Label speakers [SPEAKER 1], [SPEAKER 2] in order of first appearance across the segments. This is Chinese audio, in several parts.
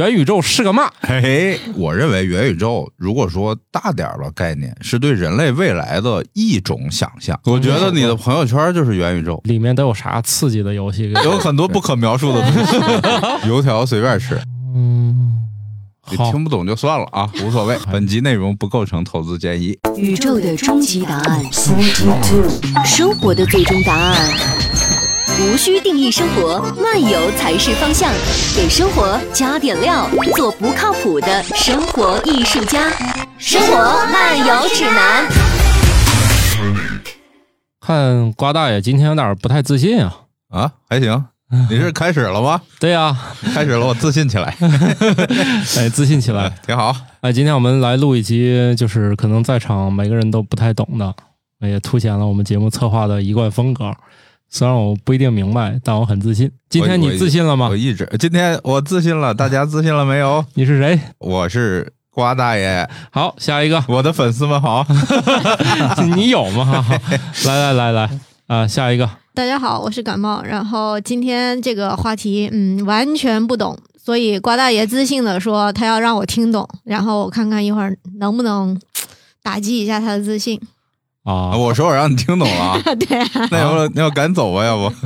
[SPEAKER 1] 元宇宙是个嘛？
[SPEAKER 2] 嘿嘿，我认为元宇宙如果说大点儿的概念，是对人类未来的一种想象。我觉得你的朋友圈就是元宇宙，
[SPEAKER 1] 里面都有啥刺激的游戏？
[SPEAKER 2] 有很多不可描述的东西，油条随便吃。
[SPEAKER 1] 嗯，
[SPEAKER 2] 你
[SPEAKER 1] 好，
[SPEAKER 2] 听不懂就算了啊，无所谓。本集内容不构成投资建议。
[SPEAKER 3] 宇宙的终极答案，生活的最终答案。无需定义生活，漫游才是方向。给生活加点料，做不靠谱的生活艺术家。生活漫游指南。
[SPEAKER 1] 看瓜大爷今天有点不太自信啊。
[SPEAKER 2] 啊，还行。你是开始了吗？
[SPEAKER 1] 对呀、
[SPEAKER 2] 开始了，我自信起来，
[SPEAKER 1] 哎，自信起来。
[SPEAKER 2] 挺好。
[SPEAKER 1] 哎，今天我们来录一期，就是可能在场每个人都不太懂的，也凸显了我们节目策划的一贯风格。虽然我不一定明白，但我很自信。今天你自信了吗
[SPEAKER 2] 我？一直今天我自信了，大家自信了没有？
[SPEAKER 1] 你是谁？
[SPEAKER 2] 我是瓜大爷，
[SPEAKER 1] 好，下一个，
[SPEAKER 2] 我的粉丝们好。
[SPEAKER 1] 你有吗？来来来来啊，下一个，
[SPEAKER 4] 大家好，我是感冒。然后今天这个话题，嗯，完全不懂，所以瓜大爷自信的说他要让我听懂，然后我看看一会儿能不能打击一下他的自信。
[SPEAKER 1] 啊，
[SPEAKER 2] 我说我让你听懂了啊，
[SPEAKER 4] 对啊，
[SPEAKER 2] 那要不那要赶走吧，要不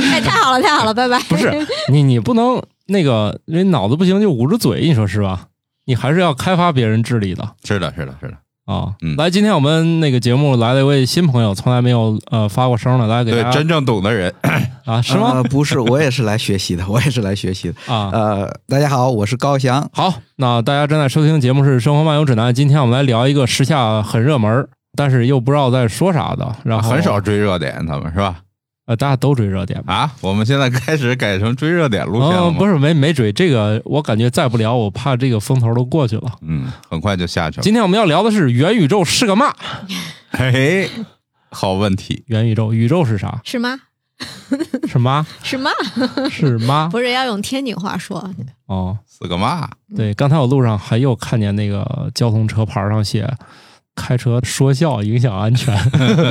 [SPEAKER 4] 哎，太好了，太好了，拜拜。
[SPEAKER 1] 不是你，你不能那个人脑子不行就捂着嘴，你说是吧？你还是要开发别人智力的
[SPEAKER 2] 是的，是的，是的。
[SPEAKER 1] 啊。
[SPEAKER 2] 嗯
[SPEAKER 1] 来，今天我们那个节目来了一位新朋友，从来没有呃发过声的，来给大，家
[SPEAKER 2] 对真正懂的人，
[SPEAKER 1] 啊，是吗
[SPEAKER 5] 呃？不是，我也是来学习的，我也是来学习的。
[SPEAKER 1] 啊，
[SPEAKER 5] 呃，大家好，我是高翔。
[SPEAKER 1] 好，那大家正在收听的节目是《生活漫游指南》，今天我们来聊一个时下很热门儿，但是又不知道在说啥的，然后
[SPEAKER 2] 很少追热点，他们是吧？
[SPEAKER 1] 呃，大家都追热点吧。
[SPEAKER 2] 啊，我们现在开始改成追热点路线了
[SPEAKER 1] 嗯，
[SPEAKER 2] 吗？
[SPEAKER 1] 不是没没追这个，我感觉再不聊，我怕这个风头都过去了。
[SPEAKER 2] 嗯，很快就下去了。
[SPEAKER 1] 今天我们要聊的是元宇宙是个嘛？
[SPEAKER 2] 嘿嘿，好问题。
[SPEAKER 1] 元宇宙，宇宙是啥？
[SPEAKER 4] 是吗？
[SPEAKER 1] 是妈？
[SPEAKER 4] 是吗？
[SPEAKER 1] 是吗？
[SPEAKER 4] 不是要用天津话说，
[SPEAKER 1] 哦，
[SPEAKER 2] 是个嘛？
[SPEAKER 1] 对，刚才我路上还又看见那个交通车牌上写“开车说笑影响安全”，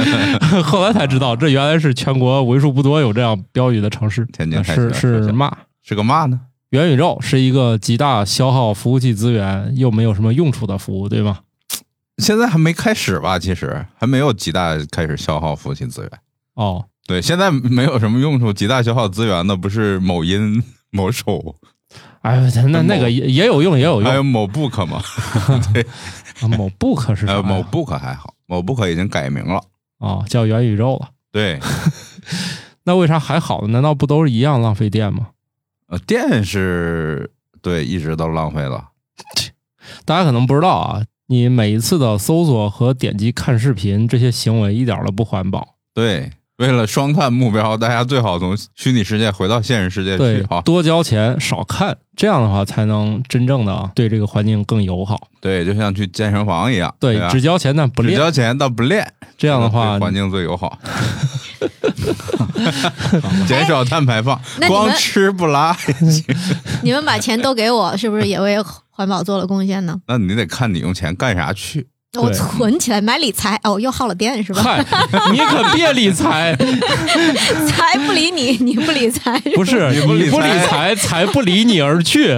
[SPEAKER 1] 后来才知道这原来是全国为数不多有这样标语的城市。
[SPEAKER 2] 天津
[SPEAKER 1] 是是嘛？
[SPEAKER 2] 是个嘛呢？
[SPEAKER 1] 元宇宙是一个极大消耗服务器资源又没有什么用处的服务，对吗？
[SPEAKER 2] 现在还没开始吧？其实还没有极大开始消耗服务器资源。
[SPEAKER 1] 哦，
[SPEAKER 2] 对，现在没有什么用处，极大消耗资源的不是某音、某手，
[SPEAKER 1] 哎，那那个也也有用，也有用。
[SPEAKER 2] 还有某 book 吗？
[SPEAKER 1] 啊某 book 是啥呀？
[SPEAKER 2] 呃，某 book 还好，某 book 已经改名了。
[SPEAKER 1] 哦，叫元宇宙了。
[SPEAKER 2] 对，
[SPEAKER 1] 那为啥还好呢？难道不都是一样浪费电吗？
[SPEAKER 2] 呃，电是对一直都浪费了。
[SPEAKER 1] 大家可能不知道啊，你每一次的搜索和点击看视频这些行为一点都不环保。
[SPEAKER 2] 对，为了双碳目标，大家最好从虚拟世界回到现实世界去啊。，
[SPEAKER 1] 多交钱少看，这样的话才能真正的对这个环境更友好。
[SPEAKER 2] 对，就像去健身房一样，
[SPEAKER 1] 对，
[SPEAKER 2] 吧
[SPEAKER 1] 只交钱但不练，
[SPEAKER 2] 只交钱但不练，
[SPEAKER 1] 这样的话，
[SPEAKER 2] 环境最友好，减少碳排放，光吃不拉。
[SPEAKER 4] 你们把钱都给我，是不是也为环保做了贡献呢？
[SPEAKER 2] 那你得看你用钱干啥去。
[SPEAKER 4] 我存起来买理财，哦，又耗了电是吧？
[SPEAKER 1] 嗨，你可别理财，
[SPEAKER 4] 财不理你，你不理财，
[SPEAKER 1] 不是
[SPEAKER 2] 你不理
[SPEAKER 1] 你不理
[SPEAKER 2] 财
[SPEAKER 1] 财，不离你而去。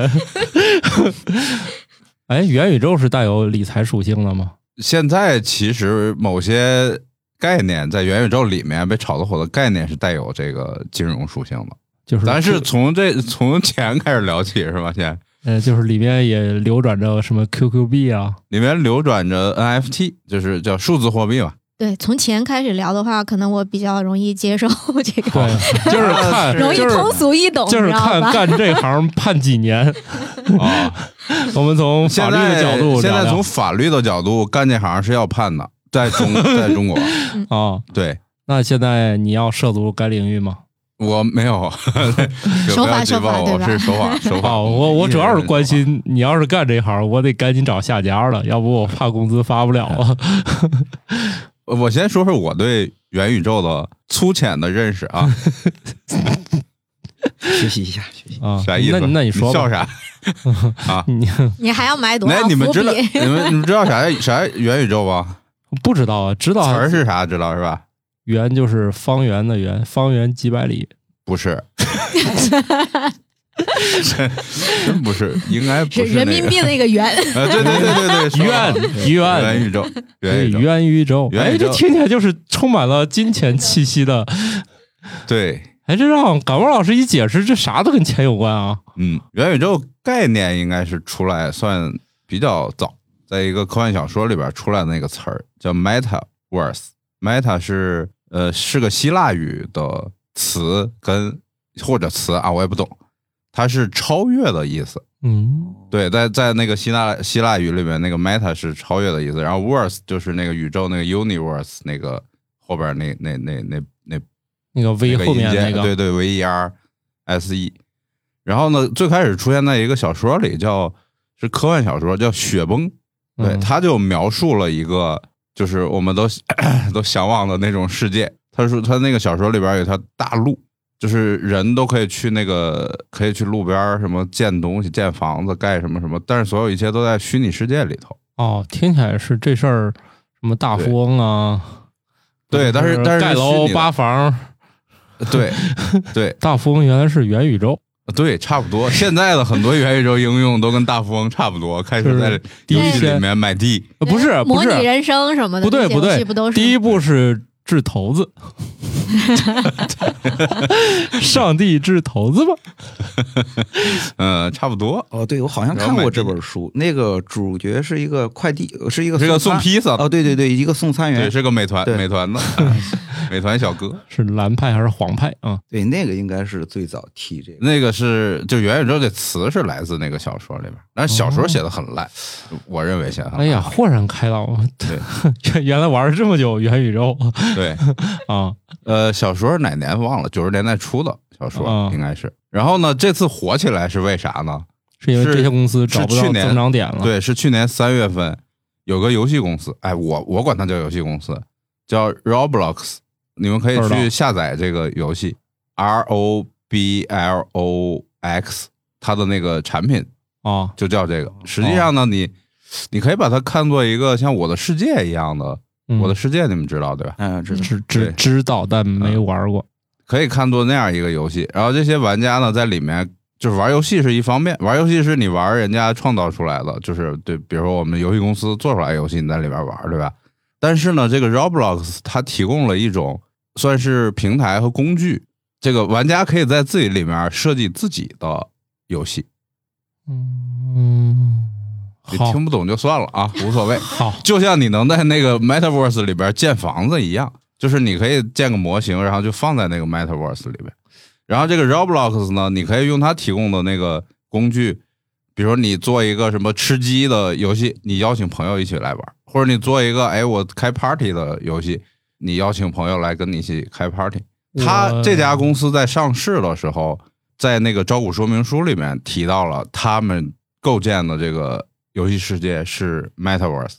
[SPEAKER 1] 哎，元宇宙是带有理财属性的吗？
[SPEAKER 2] 现在其实某些概念在元宇宙里面被炒得火的概念是带有这个金融属性的。
[SPEAKER 1] 就是
[SPEAKER 2] 咱是从这从钱开始聊起是吧？现在
[SPEAKER 1] 呃，就是里面也流转着什么 QQ 币啊，
[SPEAKER 2] 里面流转着 NFT，就是叫数字货币嘛。
[SPEAKER 4] 对，从钱开始聊的话，可能我比较容易接受这个，
[SPEAKER 1] 对，就是 看，
[SPEAKER 4] 容易通俗易懂，
[SPEAKER 1] 就是？看干这行判几年。
[SPEAKER 2] 啊，
[SPEAKER 1] 我们从法律的角度
[SPEAKER 2] 现在从法律的角度干这行是要判的，在中 在中国，
[SPEAKER 1] 啊，
[SPEAKER 2] 对
[SPEAKER 1] 那现在你要涉足该领域吗？
[SPEAKER 2] 我没有
[SPEAKER 4] 手法
[SPEAKER 2] 不要举报我
[SPEAKER 4] 守法对吧
[SPEAKER 2] 是手法手法。
[SPEAKER 1] 哦，我我主要是关心你要是干这行，我得赶紧找下家了，要不我怕工资发不了了。
[SPEAKER 2] 我先说说我对元宇宙的粗浅的认识啊，
[SPEAKER 5] 学习一下，学习。
[SPEAKER 1] 啊，
[SPEAKER 2] 啥意思？
[SPEAKER 1] 那那你说吧
[SPEAKER 2] 笑啥？啊？
[SPEAKER 1] 你
[SPEAKER 4] 你还要买多
[SPEAKER 2] 那
[SPEAKER 4] 少伏
[SPEAKER 2] 你们知道
[SPEAKER 4] 笔？
[SPEAKER 2] 你们你们知道啥啥元宇宙吧？
[SPEAKER 1] 不知道啊？知
[SPEAKER 2] 词
[SPEAKER 1] 道
[SPEAKER 2] 儿是啥？知道是吧？
[SPEAKER 1] 圆就是方圆的圆，方圆几百里。
[SPEAKER 2] 不是，真 真不是，应该不是
[SPEAKER 4] 人民币那个圆。
[SPEAKER 2] 啊，对对对对对，
[SPEAKER 1] 元元
[SPEAKER 2] 元宇宙，元
[SPEAKER 1] 元宇宙，
[SPEAKER 2] 圆宇宙，
[SPEAKER 1] 这听起来就是充满了金钱气息的。
[SPEAKER 2] 对，
[SPEAKER 1] 哎，这让感冒老师一解释，这啥都跟钱有关啊。
[SPEAKER 2] 嗯，元宇宙概念应该是出来算比较早，在一个科幻小说里边出来的那个词儿叫 metaverse，meta 是呃是个希腊语的词跟或者词啊，我也不懂。它是超越的意思，
[SPEAKER 1] 嗯，
[SPEAKER 2] 对，在在那个希腊希腊语里面，那个 meta 是超越的意思，然后 verse 就是那个宇宙那个 universe 那个后边那那那那那
[SPEAKER 1] 那个 v 后面那个，
[SPEAKER 2] 对对 v e r s e，然后呢，最开始出现在一个小说里，叫是科幻小说，叫《雪崩》，对，他就描述了一个就是我们都 都向往的那种世界。他说他那个小说里边有条大路。就是人都可以去那个，可以去路边什么建东西、建房子、盖什么什么，但是所有一切都在虚拟世界里头。
[SPEAKER 1] 哦，听起来是这事儿，什么大富翁啊？
[SPEAKER 2] 对，但是但是
[SPEAKER 1] 盖楼扒房，
[SPEAKER 2] 对对，
[SPEAKER 1] 大富翁原来是元宇宙，
[SPEAKER 2] 对，差不多。现在的很多元宇宙应用都跟大富翁差不多，开始在游戏里面买地，
[SPEAKER 1] 不是
[SPEAKER 4] 模拟人生什么的，
[SPEAKER 1] 不对不对，
[SPEAKER 4] 不都是
[SPEAKER 1] 第一步是。掷骰子，上帝掷骰子吧。
[SPEAKER 2] 呃，差不多。
[SPEAKER 5] 哦，对，我好像看过这本书。那个主角是一个快递，是一个是
[SPEAKER 2] 个送披萨。
[SPEAKER 5] 哦，对对对，一个送餐员，
[SPEAKER 2] 是个美团美团的 美团小哥。
[SPEAKER 1] 是蓝派还是黄派啊？
[SPEAKER 5] 对，那个应该是最早提这个。
[SPEAKER 2] 那个是就元宇宙这词是来自那个小说里边，但是小说写的很烂，我认为写的。
[SPEAKER 1] 哎呀，豁然开朗！对，原来玩了这么久元宇宙。
[SPEAKER 2] 对
[SPEAKER 1] 啊，
[SPEAKER 2] 呃，小说哪年忘了？九十年代初的小说应该是。然后呢，这次火起来是为啥呢？
[SPEAKER 1] 是因为这些公司找不到增长点了。
[SPEAKER 2] 对，是去年三月份有个游戏公司，哎，我我管它叫游戏公司，叫 Roblox。你们可以去下载这个游戏，R O B L O X，它的那个产品
[SPEAKER 1] 啊，
[SPEAKER 2] 就叫这个。实际上呢，你你可以把它看作一个像我的世界一样的。我的世界你们知道对吧？
[SPEAKER 5] 嗯，知
[SPEAKER 1] 知知知道，但没玩过。
[SPEAKER 2] 可以看作那样一个游戏，然后这些玩家呢，在里面就是玩游戏是一方面，玩游戏是你玩人家创造出来的，就是对，比如说我们游戏公司做出来游戏，你在里边玩，对吧？但是呢，这个 Roblox 它提供了一种算是平台和工具，这个玩家可以在自己里面设计自己的游戏。
[SPEAKER 1] 嗯。
[SPEAKER 2] 你听不懂就算了啊，无所谓。
[SPEAKER 1] 好，
[SPEAKER 2] 就像你能在那个 Metaverse 里边建房子一样，就是你可以建个模型，然后就放在那个 Metaverse 里边。然后这个 Roblox 呢，你可以用它提供的那个工具，比如说你做一个什么吃鸡的游戏，你邀请朋友一起来玩；或者你做一个哎我开 party 的游戏，你邀请朋友来跟你一起开 party。他这家公司在上市的时候，在那个招股说明书里面提到了他们构建的这个。游戏世界是 Metaverse，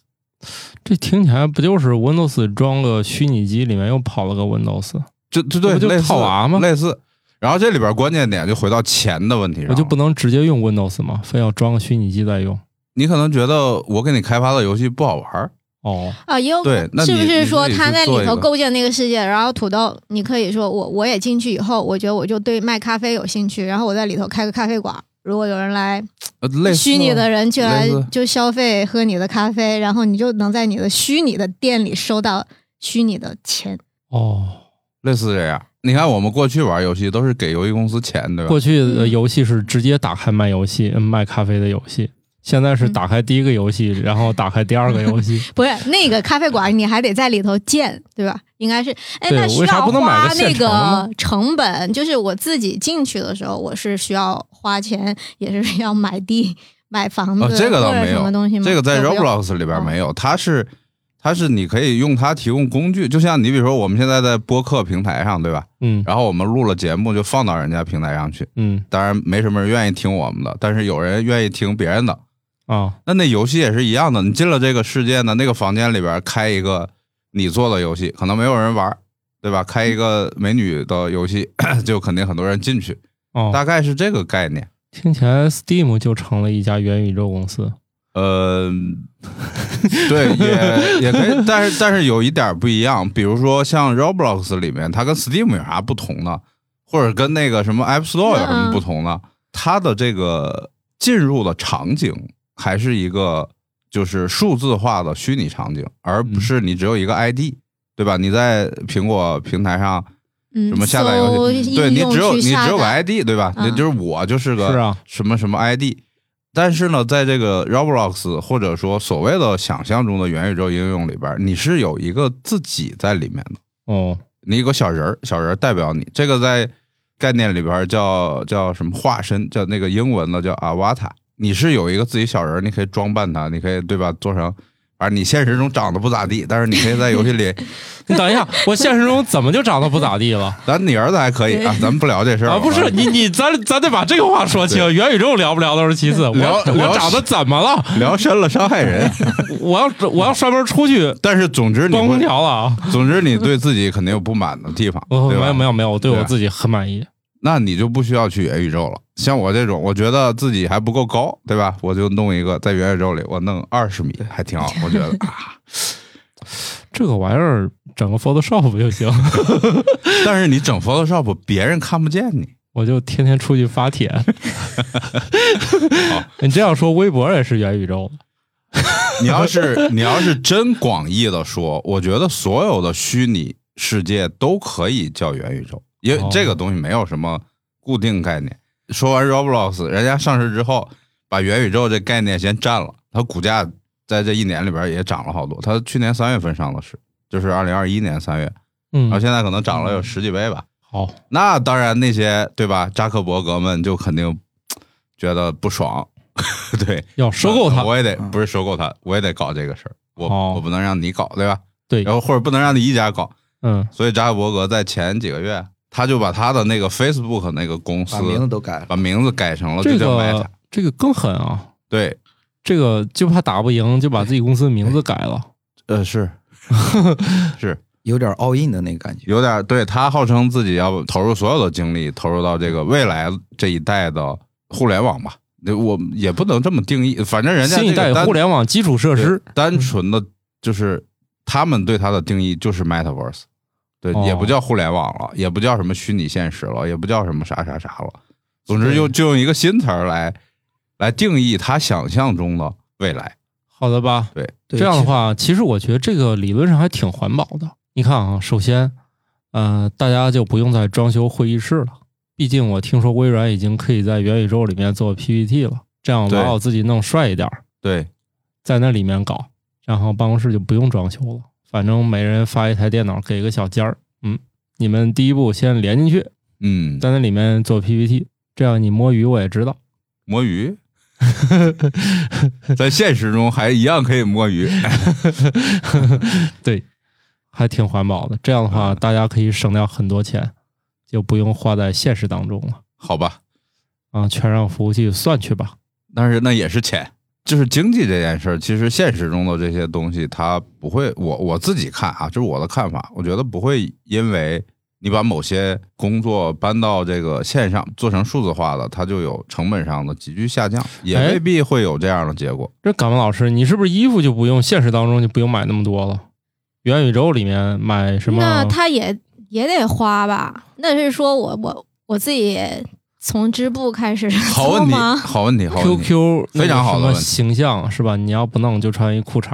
[SPEAKER 1] 这听起来不就是 Windows 装个虚拟机，里面又跑了个 Windows，
[SPEAKER 2] 就就对，
[SPEAKER 1] 就套娃吗？
[SPEAKER 2] 类似。然后这里边关键点就回到钱的问题上，
[SPEAKER 1] 我就不能直接用 Windows 吗？非要装个虚拟机再用？
[SPEAKER 2] 你可能觉得我给你开发的游戏不好玩
[SPEAKER 1] 哦
[SPEAKER 4] 啊，也有
[SPEAKER 2] 对，
[SPEAKER 4] 是不是说他在里头构建那个世界，然后土豆，你可以说我我也进去以后，我觉得我就对卖咖啡有兴趣，然后我在里头开个咖啡馆。如果有人来，虚拟的人就来就消费喝你的咖啡，然后你就能在你的虚拟的店里收到虚拟的钱
[SPEAKER 1] 哦，
[SPEAKER 2] 类似这样。你看，我们过去玩游戏都是给游戏公司钱，对吧？
[SPEAKER 1] 过去的游戏是直接打开卖游戏、卖咖啡的游戏。现在是打开第一个游戏，然后打开第二个游戏。
[SPEAKER 4] 不是那个咖啡馆，你还得在里头建，对吧？应该是，哎，那需要花那个成本。就是我自己进去的时候，我是需要花钱，也是要买地、买房子，
[SPEAKER 2] 这个倒没有
[SPEAKER 4] 什么东西吗？
[SPEAKER 2] 这个在 Roblox 里边没有，它是，它是你可以用它提供工具，就像你比如说我们现在在播客平台上，对吧？
[SPEAKER 1] 嗯。
[SPEAKER 2] 然后我们录了节目，就放到人家平台上去。
[SPEAKER 1] 嗯。
[SPEAKER 2] 当然没什么人愿意听我们的，但是有人愿意听别人的。
[SPEAKER 1] 啊，
[SPEAKER 2] 那那游戏也是一样的。你进了这个世界呢，那个房间里边开一个你做的游戏，可能没有人玩，对吧？开一个美女的游戏，就肯定很多人进去。
[SPEAKER 1] 哦，
[SPEAKER 2] 大概是这个概念。
[SPEAKER 1] 听起来 Steam 就成了一家元宇宙公司。
[SPEAKER 2] 呃，对，也也可以，但是但是有一点不一样，比如说像 Roblox 里面，它跟 Steam 有啥不同呢？或者跟那个什么 App Store 有什么不同呢？它的这个进入的场景还是一个就是数字化的虚拟场景，而不是你只有一个 ID，对吧？你在苹果平台上
[SPEAKER 4] 嗯，
[SPEAKER 2] 什么下载游
[SPEAKER 4] 搜
[SPEAKER 2] 戏，对你只有你只有个 ID，对吧？
[SPEAKER 4] 嗯
[SPEAKER 2] 那就是我就是个
[SPEAKER 1] 是啊，
[SPEAKER 2] 什么什么 ID。但是呢，在这个 Roblox 或者说所谓的想象中的元宇宙应用里边，你是有一个自己在里面的，
[SPEAKER 1] 哦，
[SPEAKER 2] 你有个小人儿，小人儿代表你。这个在概念里边叫叫什么化身，叫那个英文的叫 Avatar。你是有一个自己小人儿，你可以装扮他，你可以对吧？做成，反正你现实中长得不咋地，但是你可以在游戏里，
[SPEAKER 1] 你等一下，我现实中怎么就长得不咋地了？
[SPEAKER 2] 咱你儿子还可以啊，咱们不聊这事儿
[SPEAKER 1] 啊，不是你你咱咱得把这个话说清。元宇宙聊不聊都是其次，我我长得怎么了？
[SPEAKER 2] 聊深了伤害人。
[SPEAKER 1] 我要我要摔门出去
[SPEAKER 2] 但是总之你
[SPEAKER 1] 关空，调了啊！
[SPEAKER 2] 总之你对自己肯定有不满的地方，对吧？
[SPEAKER 1] 没有没有没有，我对我自己很满意。
[SPEAKER 2] 那你就不需要去元宇宙了。像我这种，我觉得自己还不够高，对吧？我就弄一个在元宇宙里，我弄二十米还挺好，我觉得 啊。
[SPEAKER 1] 这个玩意儿整个 Photoshop 就行，
[SPEAKER 2] 但是你整 Photoshop，别人看不见你。
[SPEAKER 1] 我就天天出去发帖。你这样说，微博也是元宇宙。
[SPEAKER 2] 你要是你要是真广义的说，我觉得所有的虚拟世界都可以叫元宇宙，因为
[SPEAKER 1] 哦
[SPEAKER 2] 这个东西没有什么固定概念。说完 Roblox，人家上市之后把元宇宙这概念先占了，它股价在这一年里边也涨了好多。它去年三月份上的市，就是二零二一年三月，
[SPEAKER 1] 嗯
[SPEAKER 2] 然后，现在可能涨了有十几倍吧。
[SPEAKER 1] 好，
[SPEAKER 2] 那当然，那些对吧？扎克伯格们就肯定觉得不爽，对，
[SPEAKER 1] 要收购它。
[SPEAKER 2] 我也得
[SPEAKER 5] 嗯
[SPEAKER 2] 不是收购它，我也得搞这个事儿，我、
[SPEAKER 1] 哦
[SPEAKER 2] 我不能让你搞，对吧？
[SPEAKER 1] 对
[SPEAKER 2] 然后或者不能让你一家搞，
[SPEAKER 1] 嗯，
[SPEAKER 2] 所以扎克伯格在前几个月，他就把他的那个 Facebook 那个公司
[SPEAKER 5] 把名字都改了。
[SPEAKER 2] 把名字改成了
[SPEAKER 1] 这
[SPEAKER 2] 就叫 Meta，
[SPEAKER 1] 个这个更狠啊！
[SPEAKER 2] 对，
[SPEAKER 1] 这个就怕打不赢，就把自己公司名字改了。
[SPEAKER 2] 呃，是 是
[SPEAKER 5] 有点 all in 的那个感觉。
[SPEAKER 2] 有点对他号称自己要投入所有的精力，投入到这个未来这一代的互联网吧。对我也不能这么定义，反正人家
[SPEAKER 1] 新一代互联网基础设施，
[SPEAKER 2] 单纯的就是他们对它的定义就是 Metaverse，对，
[SPEAKER 1] 哦
[SPEAKER 2] 也不叫互联网了，也不叫什么虚拟现实了，也不叫什么啥啥啥了。总之用就用一个新词儿来来定义他想象中的未来。
[SPEAKER 1] 好的吧？
[SPEAKER 2] 对，
[SPEAKER 5] 对
[SPEAKER 1] 这样的话，其实我觉得这个理论上还挺环保的。你看啊，首先，呃，大家就不用再装修会议室了。毕竟我听说微软已经可以在元宇宙里面做 PPT 了，这样
[SPEAKER 2] 对
[SPEAKER 1] 把我自己弄帅一点儿，
[SPEAKER 2] 对，
[SPEAKER 1] 在那里面搞，然后办公室就不用装修了，反正每人发一台电脑，给个小尖儿，嗯，你们第一步先连进去，
[SPEAKER 2] 嗯，
[SPEAKER 1] 在那里面做 PPT，这样你摸鱼我也知道。
[SPEAKER 2] 摸鱼，在现实中还一样可以摸鱼。
[SPEAKER 1] 对，还挺环保的。这样的话，大家可以省掉很多钱，就不用花在现实当中了
[SPEAKER 2] 好吧，
[SPEAKER 1] 啊，全让服务器算去吧。
[SPEAKER 2] 但是那也是钱，就是经济这件事儿。其实现实中的这些东西，它不会，我我自己看啊，就是我的看法，我觉得不会因为你把某些工作搬到这个线上做成数字化的，它就有成本上的急剧下降，也
[SPEAKER 1] 哎
[SPEAKER 2] 未必会有这样的结果。
[SPEAKER 1] 这敢问老师，你是不是衣服就不用现实当中就不用买那么多了？元宇宙里面买什么？
[SPEAKER 4] 那他也也得花吧？那是说我我我自己从织布开始
[SPEAKER 2] 好问题，
[SPEAKER 4] 做吗？
[SPEAKER 2] 好问题，好问题。
[SPEAKER 1] QQ
[SPEAKER 2] 非常好的
[SPEAKER 1] 形象是吧？你要不弄就穿一裤衩，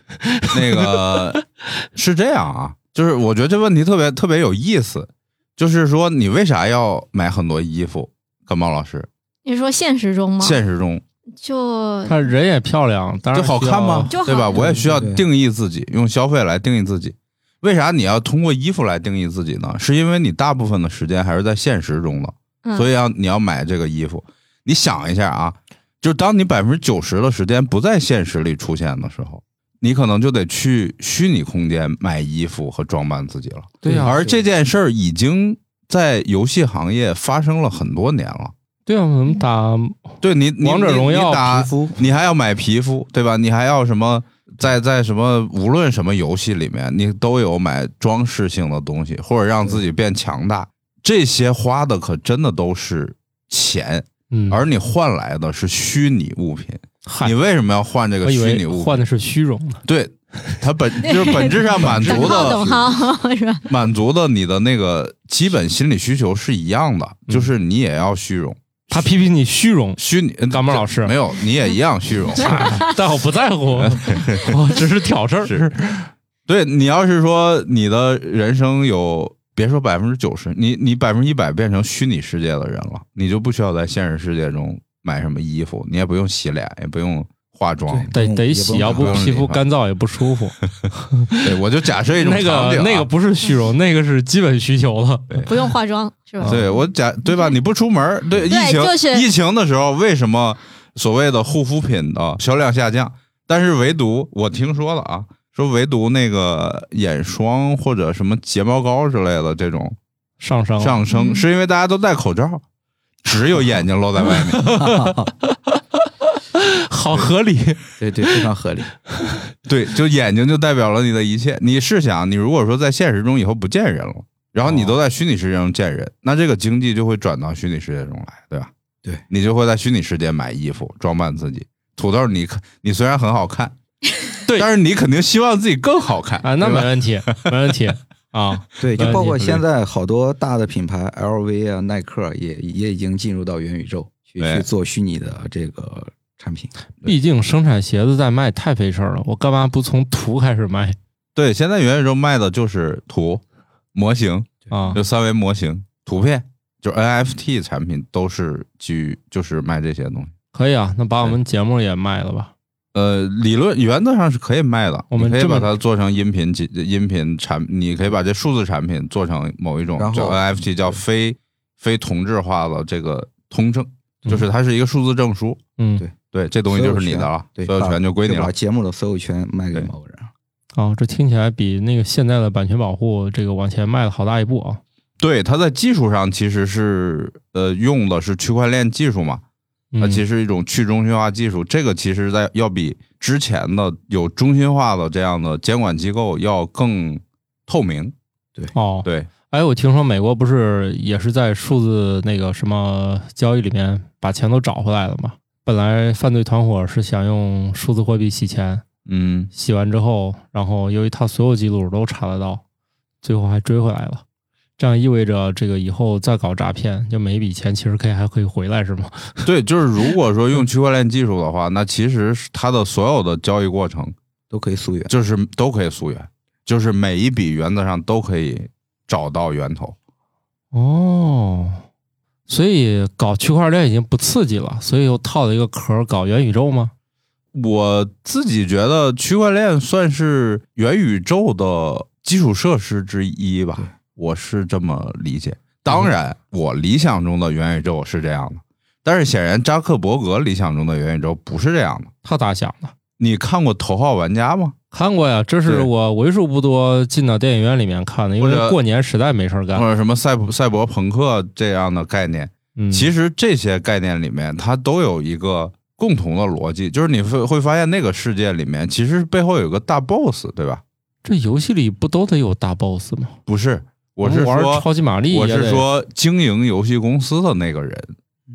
[SPEAKER 2] 那个是这样啊，就是我觉得这问题特别特别有意思，就是说你为啥要买很多衣服？感冒老师，
[SPEAKER 4] 你说现实中吗？
[SPEAKER 2] 现实中
[SPEAKER 4] 就
[SPEAKER 1] 他人也漂亮，当
[SPEAKER 2] 就
[SPEAKER 1] 然就
[SPEAKER 2] 好看吗？对吧？我也需要定义自己，用消费来定义自己。为啥你要通过衣服来定义自己呢？是因为你大部分的时间还是在现实中的，
[SPEAKER 4] 嗯
[SPEAKER 2] 所以要你要买这个衣服。你想一下啊，就当你百分之九十的时间不在现实里出现的时候，你可能就得去虚拟空间买衣服和装扮自己了。
[SPEAKER 1] 对呀、
[SPEAKER 2] 而这件事儿已经在游戏行业发生了很多年了。
[SPEAKER 1] 对啊，我们打
[SPEAKER 2] 对你，
[SPEAKER 1] 王者荣耀
[SPEAKER 2] 你你打
[SPEAKER 5] 皮肤
[SPEAKER 2] 你还要买皮肤，对吧？你还要什么？在在什么无论什么游戏里面，你都有买装饰性的东西，或者让自己变强大。这些花的可真的都是钱，
[SPEAKER 1] 嗯，
[SPEAKER 2] 而你换来的是虚拟物品。你为什么要换这个虚拟物品？
[SPEAKER 1] 换的是虚荣，
[SPEAKER 2] 对，它本 就是本质上满足的
[SPEAKER 4] 号是吧？
[SPEAKER 2] 满足的你的那个基本心理需求是一样的，
[SPEAKER 1] 嗯
[SPEAKER 2] 就是你也要虚荣，
[SPEAKER 1] 他批评你虚荣，
[SPEAKER 2] 虚拟
[SPEAKER 1] 干巴老师
[SPEAKER 2] 没有，你也一样虚荣。
[SPEAKER 1] 但我不在乎，我只是挑事儿。
[SPEAKER 2] 是对你要是说你的人生有，别说百分之九十，你你百分之一百变成虚拟世界的人了，你就不需要在现实世界中买什么衣服，你也不用洗脸，也不用化妆。
[SPEAKER 1] 得得洗，要不皮肤干燥也不舒服。
[SPEAKER 2] 对，我就假设一种
[SPEAKER 1] 那个那个不是虚荣，那个是基本需求了。
[SPEAKER 4] 不用化妆是吧？
[SPEAKER 2] 对我假对吧？你不出门，对疫
[SPEAKER 4] 对
[SPEAKER 2] 情
[SPEAKER 4] 就是
[SPEAKER 2] 疫情的时候，为什么所谓的护肤品的销量下降？但是唯独我听说了啊，说唯独那个眼霜或者什么睫毛膏之类的这种
[SPEAKER 1] 上升
[SPEAKER 2] 上升，是因为大家都戴口罩，只有眼睛露在外面。
[SPEAKER 1] 好合理。
[SPEAKER 5] 对对，非常合理。
[SPEAKER 2] 对，就眼睛就代表了你的一切。你试想，你如果说在现实中以后不见人了，然后你都在虚拟世界中见人，那这个经济就会转到虚拟世界中来，对吧？
[SPEAKER 5] 对
[SPEAKER 2] 你就会在虚拟世界买衣服装扮自己。土豆你，看你虽然很好看，
[SPEAKER 1] 对
[SPEAKER 2] 但是你肯定希望自己更好看
[SPEAKER 1] 啊，那没问题，没问题啊。
[SPEAKER 5] 对，就包括现在好多大的品牌，LV 啊、耐克也也已经进入到元宇宙去去做虚拟的这个产品。
[SPEAKER 1] 毕竟生产鞋子在卖太费事儿了，我干嘛不从图开始卖
[SPEAKER 2] 对，现在元宇宙卖的就是图、模型，
[SPEAKER 1] 啊
[SPEAKER 2] 就？三维模型、图片，就 NFT 产品都是基于就是卖这些东西。
[SPEAKER 1] 可以啊，那把我们节目也卖了吧？
[SPEAKER 2] 呃，理论原则上是可以卖的，
[SPEAKER 1] 我们
[SPEAKER 2] 可以把它做成音频几音频产，你可以把这数字产品做成某一种叫 NFT，叫非非同质化的这个通证，
[SPEAKER 1] 嗯
[SPEAKER 2] 就是它是一个数字证书。
[SPEAKER 1] 嗯，
[SPEAKER 5] 对
[SPEAKER 2] 对，这东西就是你的了，所有权就归你了
[SPEAKER 5] 把。节目的所有权卖给某个人。
[SPEAKER 1] 哦，这听起来比那个现在的版权保护这个往前迈了好大一步啊。
[SPEAKER 2] 对，它在技术上其实是呃用的是区块链技术嘛，它
[SPEAKER 1] 嗯
[SPEAKER 2] 其实是一种去中心化技术，这个其实在要比之前的有中心化的这样的监管机构要更透明。
[SPEAKER 1] 对哦，
[SPEAKER 2] 对，
[SPEAKER 1] 哎，我听说美国不是也是在数字那个什么交易里面把钱都找回来了吗？本来犯罪团伙是想用数字货币洗钱，
[SPEAKER 2] 嗯，
[SPEAKER 1] 洗完之后，然后由于他所有记录都查得到，最后还追回来了。这样意味着这个以后再搞诈骗，就每一笔钱其实可以还可以回来，是吗？
[SPEAKER 2] 对，就是如果说用区块链技术的话，那其实是它的所有的交易过程
[SPEAKER 5] 都可以溯源。
[SPEAKER 2] 就是都可以溯源，就是每一笔原则上都可以找到源头。
[SPEAKER 1] 哦，所以搞区块链已经不刺激了，所以又套了一个壳儿搞元宇宙吗？
[SPEAKER 2] 我自己觉得区块链算是元宇宙的基础设施之一吧，我是这么理解。当然，我理想中的元宇宙是这样的，但是显然扎克伯格理想中的元宇宙不是这样的。
[SPEAKER 1] 他咋想的？
[SPEAKER 2] 你看过《头号玩家》吗？
[SPEAKER 1] 看过呀，这是我为数不多进到电影院里面看的，因为过年实在没事儿干
[SPEAKER 2] 或。者什么赛博赛博朋克这样的概念？
[SPEAKER 1] 嗯，
[SPEAKER 2] 其实这些概念里面，它都有一个共同的逻辑，就是你会会发现那个世界里面，其实背后有个大 boss，对吧？
[SPEAKER 1] 这游戏里不都得有大 boss 吗？
[SPEAKER 2] 不是，我是说，
[SPEAKER 1] 超级玛丽
[SPEAKER 2] 我，是说经营游戏公司的那个人，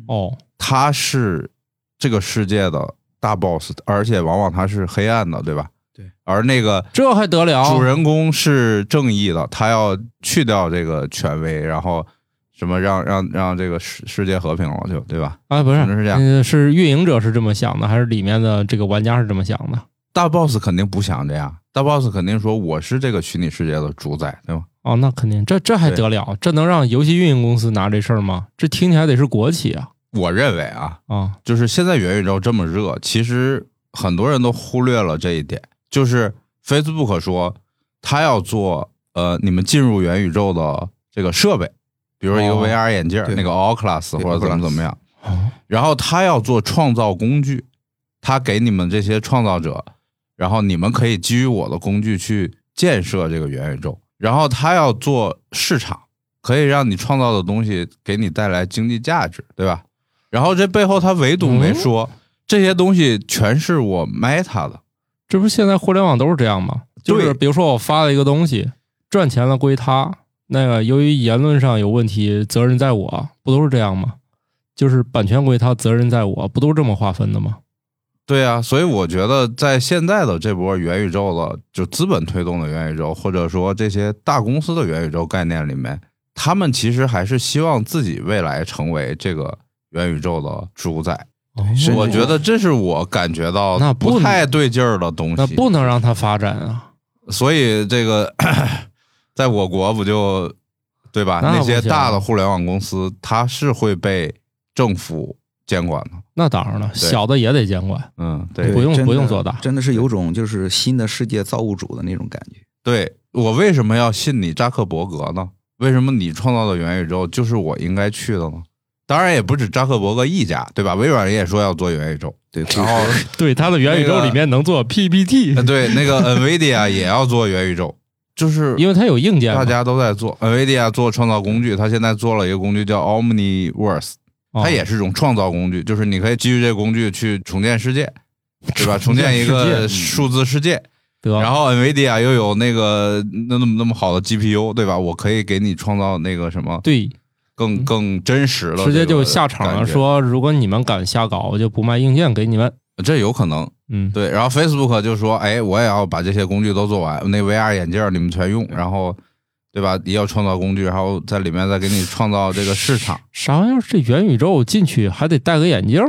[SPEAKER 1] 哦，
[SPEAKER 2] 他是这个世界的大 boss，而且往往他是黑暗的，对吧？
[SPEAKER 5] 对。
[SPEAKER 2] 而那个
[SPEAKER 1] 这还得了？
[SPEAKER 2] 主人公是正义的，他要去掉这个权威，然后什么让让让这个世世界和平了，就对吧？
[SPEAKER 1] 啊，不是，
[SPEAKER 2] 是这样
[SPEAKER 1] 呃是运营者是这么想的，还是里面的这个玩家是这么想的？
[SPEAKER 2] 大 boss 肯定不想这样，大 boss 肯定说我是这个虚拟世界的主宰，对吗？
[SPEAKER 1] 哦，那肯定，这这还得了？这能让游戏运营公司拿这事儿吗？这听起来得是国企啊！
[SPEAKER 2] 我认为啊，
[SPEAKER 1] 啊，
[SPEAKER 2] 就是现在元宇宙这么热，其实很多人都忽略了这一点，就是 Facebook 说他要做呃你们进入元宇宙的这个设备，比如说一个
[SPEAKER 1] 哦。
[SPEAKER 2] VR 眼镜，
[SPEAKER 5] 对
[SPEAKER 2] 那个 Oculus
[SPEAKER 5] 对
[SPEAKER 2] 或者怎么怎么样，
[SPEAKER 1] 哦。
[SPEAKER 2] 然后他要做创造工具，他给你们这些创造者，然后你们可以基于我的工具去建设这个元宇宙，然后他要做市场，可以让你创造的东西给你带来经济价值，对吧？然后这背后他唯独没说、这些东西全是我 Meta 的，
[SPEAKER 1] 这不是现在互联网都是这样吗？就是比如说我发了一个东西，赚钱了归他，那个由于言论上有问题，责任在我，不都是这样吗？就是版权归他，责任在我，不都是这么划分的吗？
[SPEAKER 2] 对啊，所以我觉得在现在的这波元宇宙的就资本推动的元宇宙，或者说这些大公司的元宇宙概念里面，他们其实还是希望自己未来成为这个元宇宙的主宰。
[SPEAKER 1] 哦
[SPEAKER 2] 我觉得这是我感觉到
[SPEAKER 1] 那不
[SPEAKER 2] 不太对劲儿的东西。
[SPEAKER 1] 那不能让它发展啊。
[SPEAKER 2] 所以这个 在我国不就对吧？
[SPEAKER 1] 那
[SPEAKER 2] 那些大的互联网公司，它是会被政府监管呢。
[SPEAKER 1] 那当然了，小的也得监管。
[SPEAKER 2] 嗯，对
[SPEAKER 1] 不用不用做大
[SPEAKER 5] 真的是有种就是新的世界造物主的那种感觉。
[SPEAKER 2] 对，我为什么要信你扎克伯格呢？为什么你创造的元宇宙就是我应该去的呢？当然也不止扎克伯格一家，对吧？微软也说要做元宇宙，
[SPEAKER 5] 对，
[SPEAKER 2] 然后
[SPEAKER 1] 对，它的元宇宙里面能做 PPT，
[SPEAKER 2] 呃对那个 NVIDIA 也要做元宇宙，就是
[SPEAKER 1] 因为它有硬件。
[SPEAKER 2] 大家都在做。NVIDIA 做创造工具，它现在做了一个工具叫 Omniverse，
[SPEAKER 1] 哦
[SPEAKER 2] 它也是一种创造工具，就是你可以基于这个工具去重建世界，对吧？重建一个数字世界。
[SPEAKER 1] 得，
[SPEAKER 2] 然后 NVIDIA 又有那个那那么那么好的 GPU，对吧？我可以给你创造那个什么
[SPEAKER 1] 对，
[SPEAKER 2] 更更真实了，
[SPEAKER 1] 直接就下场了，，说如果你们敢瞎搞，我就不卖硬件给你们。
[SPEAKER 2] 这有可能。
[SPEAKER 1] 嗯，
[SPEAKER 2] 对，然后 Facebook 就说，哎，我也要把这些工具都做完，那 VR 眼镜你们全用，然后对吧？也要创造工具，然后在里面再给你创造这个市场。
[SPEAKER 1] 啥玩意儿？这元宇宙进去还得戴个眼镜，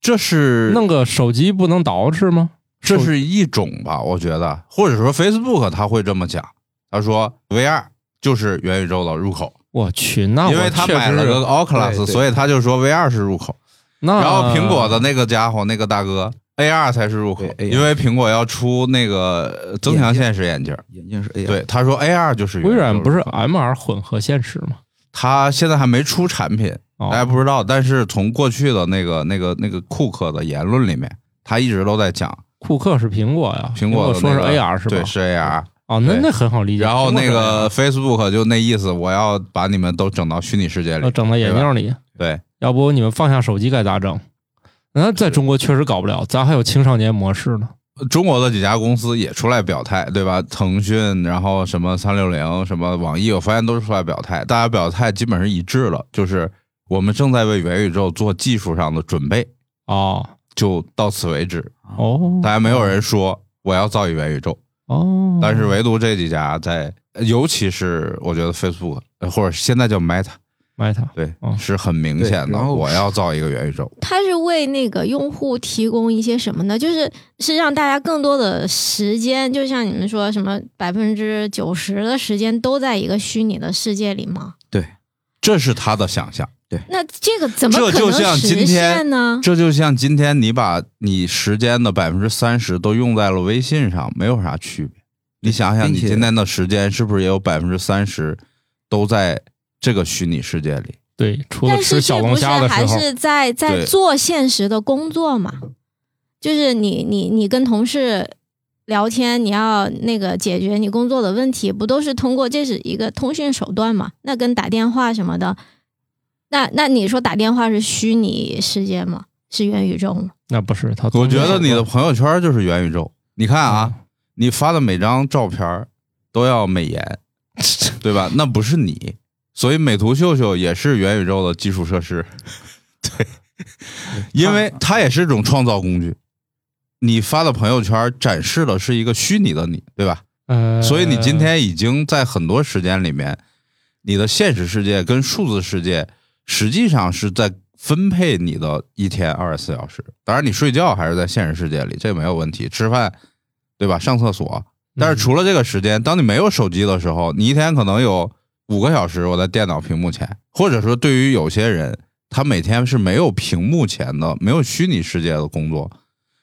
[SPEAKER 2] 这是
[SPEAKER 1] 弄个手机不能捯饬吗？
[SPEAKER 2] 这是一种吧，我觉得，或者说 Facebook 他会这么讲，他说 VR 就是元宇宙的入口，
[SPEAKER 1] 我去，那我
[SPEAKER 2] 因为他
[SPEAKER 1] 确实
[SPEAKER 2] 买了个 Oculus，所以他就说 VR 是入口。
[SPEAKER 1] 那
[SPEAKER 2] 然后苹果的那个家伙，那个大哥 AR 才是入口，因为苹果要出那个呃增强现实眼镜。
[SPEAKER 5] 眼镜是 AR，
[SPEAKER 2] 对，他说 AR 就是
[SPEAKER 1] 微软不是
[SPEAKER 2] 元宇宙
[SPEAKER 1] MR 混合现实吗？
[SPEAKER 2] 他现在还没出产品，
[SPEAKER 1] 哦
[SPEAKER 2] 大家不知道。但是从过去的那个那个那个库克的言论里面，他一直都在讲
[SPEAKER 1] 库克是苹果呀，
[SPEAKER 2] 苹果的
[SPEAKER 1] 说是 AR 是吧？
[SPEAKER 2] 对，是 AR。
[SPEAKER 1] 哦，那那很好理解。
[SPEAKER 2] 然后那个 Facebook 就那意思，我要把你们都整到虚拟世界里，
[SPEAKER 1] 整到眼镜里，
[SPEAKER 2] 对，
[SPEAKER 1] 要不你们放下手机该咋整？那在中国确实搞不了，咱还有青少年模式呢。
[SPEAKER 2] 中国的几家公司也出来表态，对吧？腾讯，然后什么三六零，什么网易，我发现都是出来表态，大家表态基本是一致了，就是我们正在为元宇宙做技术上的准备，
[SPEAKER 1] 哦
[SPEAKER 2] 就到此为止。
[SPEAKER 1] 哦，
[SPEAKER 2] 大家没有人说我要造一元宇宙，
[SPEAKER 1] 哦，
[SPEAKER 2] 但是唯独这几家在，尤其是我觉得 Facebook 呃或者现在叫 Meta，
[SPEAKER 1] Meta
[SPEAKER 2] 对，
[SPEAKER 1] 哦
[SPEAKER 2] 是很明显的，我要造一个元宇宙。
[SPEAKER 4] 它是为那个用户提供一些什么呢？就是是让大家更多的时间，就像你们说什么百分之九十的时间都在一个虚拟的世界里吗？
[SPEAKER 5] 对，
[SPEAKER 2] 这是他的想象。
[SPEAKER 4] 对那这个怎么可
[SPEAKER 2] 这就
[SPEAKER 4] 能实
[SPEAKER 2] 像今天
[SPEAKER 4] 现呢？
[SPEAKER 2] 这就像今天你把你时间的百分之三十都用在了微信上，没有啥区别。你想想，你今天的时间是不是也有百分之三十都在这个虚拟世界里？
[SPEAKER 1] 对，除了
[SPEAKER 4] 但是
[SPEAKER 1] 吃小龙虾的时候，
[SPEAKER 4] 是在在做现实的工作嘛？就是你你你跟同事聊天，你要那个解决你工作的问题，不都是通过这是一个通讯手段嘛？那跟打电话什么的，那那你说打电话是虚拟世界吗？是元宇宙吗？
[SPEAKER 1] 那不是他。
[SPEAKER 2] 我觉得你的朋友圈就是元宇宙。你看啊，你发的每张照片都要美颜，对吧？那不是你，所以美图秀秀也是元宇宙的基础设施。对，因为它也是一种创造工具。你发的朋友圈展示的是一个虚拟的你，对吧？
[SPEAKER 1] 呃，
[SPEAKER 2] 所以你今天已经在很多时间里面，你的现实世界跟数字世界实际上是在分配你的一天二十四小时。当然，你睡觉还是在现实世界里，这没有问题。吃饭，对吧？上厕所。但是除了这个时间，当你没有手机的时候，你一天可能有五个小时我在电脑屏幕前，或者说对于有些人，他每天是没有屏幕前的，没有虚拟世界的工作。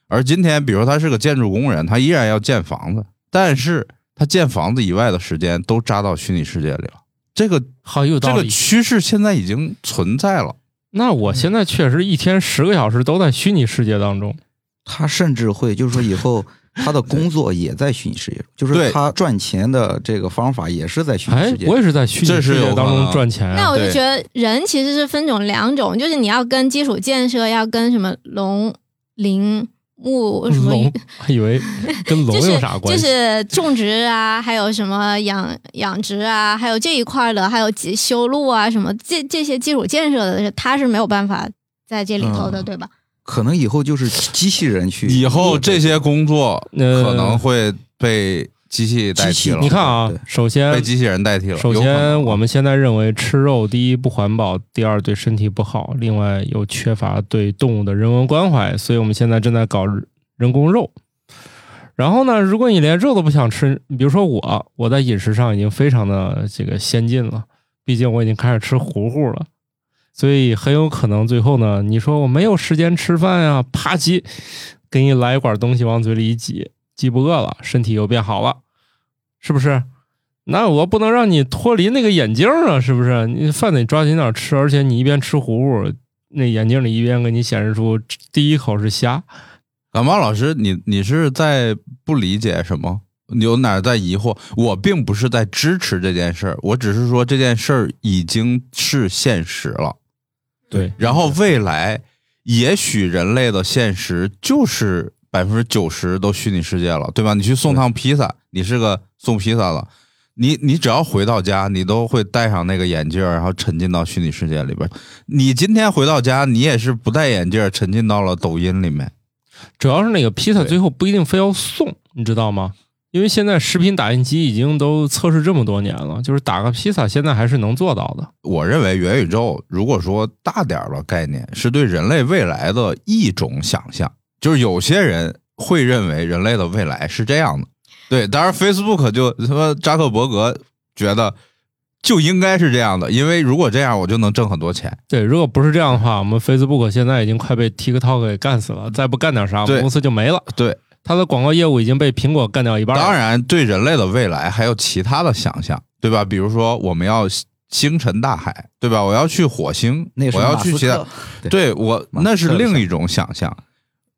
[SPEAKER 2] 而今天，比如说他是个建筑工人，他依然要建房子，但是他建房子以外的时间都扎到虚拟世界里了。这个这个
[SPEAKER 1] 好有道理。
[SPEAKER 2] 这个趋势现在已经存在了。
[SPEAKER 1] 那我现在确实一天十个小时都在虚拟世界当中。
[SPEAKER 5] 他甚至会就是说以后他的工作也在虚拟世界，就是他赚钱的这个方法也是在虚拟
[SPEAKER 1] 哎
[SPEAKER 5] 世界，
[SPEAKER 1] 我也是在虚拟世界当中赚钱啊。
[SPEAKER 4] 那我就觉得人其实是分种两种，就是你要跟基础建设，要跟什么龙林木什么
[SPEAKER 1] 龙，还以为 跟龙
[SPEAKER 4] 就是
[SPEAKER 1] 有啥关系？
[SPEAKER 4] 就是种植啊，还有什么养养殖啊，还有这一块的，还有基修路啊，什么这这些基础建设的，他是没有办法在这里头的，
[SPEAKER 5] 嗯
[SPEAKER 4] 对吧？
[SPEAKER 5] 可能以后就是机器人去
[SPEAKER 2] 以后这些工作
[SPEAKER 1] 呃
[SPEAKER 2] 可能会被机器代替了，
[SPEAKER 1] 你看啊，首先
[SPEAKER 2] 被机器人代替了。
[SPEAKER 1] 首先，我们现在认为吃肉，第一不环保，第二对身体不好，另外又缺乏对动物的人文关怀，所以我们现在正在搞人工肉。然后呢，如果你连肉都不想吃，比如说我，我在饮食上已经非常的这个先进了，毕竟我已经开始吃糊糊了，所以很有可能最后呢，你说我没有时间吃饭呀，啪叽，给你来一管东西往嘴里一挤，饥不饿了，身体又变好了，是不是？那我不能让你脱离那个眼镜啊，是不是？你饭得抓紧点吃，而且你一边吃糊糊，那眼镜里一边给你显示出第一口是虾。
[SPEAKER 2] 感冒老师，你你是在不理解什么？有哪在疑惑？我并不是在支持这件事儿，我只是说这件事儿已经是现实了。
[SPEAKER 1] 对，
[SPEAKER 2] 然后未来，也许人类的现实就是百分之九十都虚拟世界了，对吧？你去送趟披萨，你是个送披萨的，你你只要回到家，你都会戴上那个眼镜，然后沉浸到虚拟世界里边。你今天回到家，你也是不戴眼镜，沉浸到了抖音里面。
[SPEAKER 1] 主要是那个披萨最后不一定非要送，你知道吗？因为现在食品打印机已经都测试这么多年了，就是打个披萨现在还是能做到的。
[SPEAKER 2] 我认为元宇宙，如果说大点儿的概念，是对人类未来的一种想象。就是有些人会认为人类的未来是这样的，对。当然，Facebook 就他妈扎克伯格觉得就应该是这样的，因为如果这样，我就能挣很多钱。
[SPEAKER 1] 对，如果不是这样的话，我们 Facebook 现在已经快被 TikTok 给干死了，再不干点啥，我们公司就没了。
[SPEAKER 2] 对，
[SPEAKER 1] 它的广告业务已经被苹果干掉一半了。
[SPEAKER 2] 当然，对人类的未来还有其他的想象，对吧？比如说，我们要星辰大海，对吧？我要去火星，
[SPEAKER 5] 那是
[SPEAKER 2] 我要去其他，
[SPEAKER 5] 对
[SPEAKER 2] 对我那是另一种想象，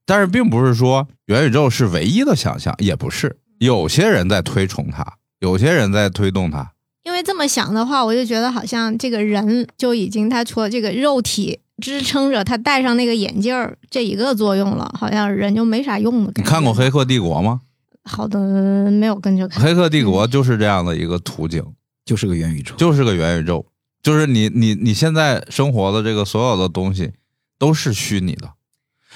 [SPEAKER 2] 但是并不是说元宇宙是唯一的想象，也不是。有些人在推崇它，有些人在推动它。
[SPEAKER 4] 因为这么想的话，我就觉得好像这个人就已经他除了这个肉体支撑着他戴上那个眼镜儿这一个作用了，好像人就没啥用的。
[SPEAKER 2] 你看过《黑客帝国》吗？
[SPEAKER 4] 好的，没有跟着《看。
[SPEAKER 2] 黑客帝国》就是这样的一个途径，
[SPEAKER 5] 就是个元宇宙。
[SPEAKER 2] 就是个元宇宙，就是你你你现在生活的这个所有的东西都是虚拟的，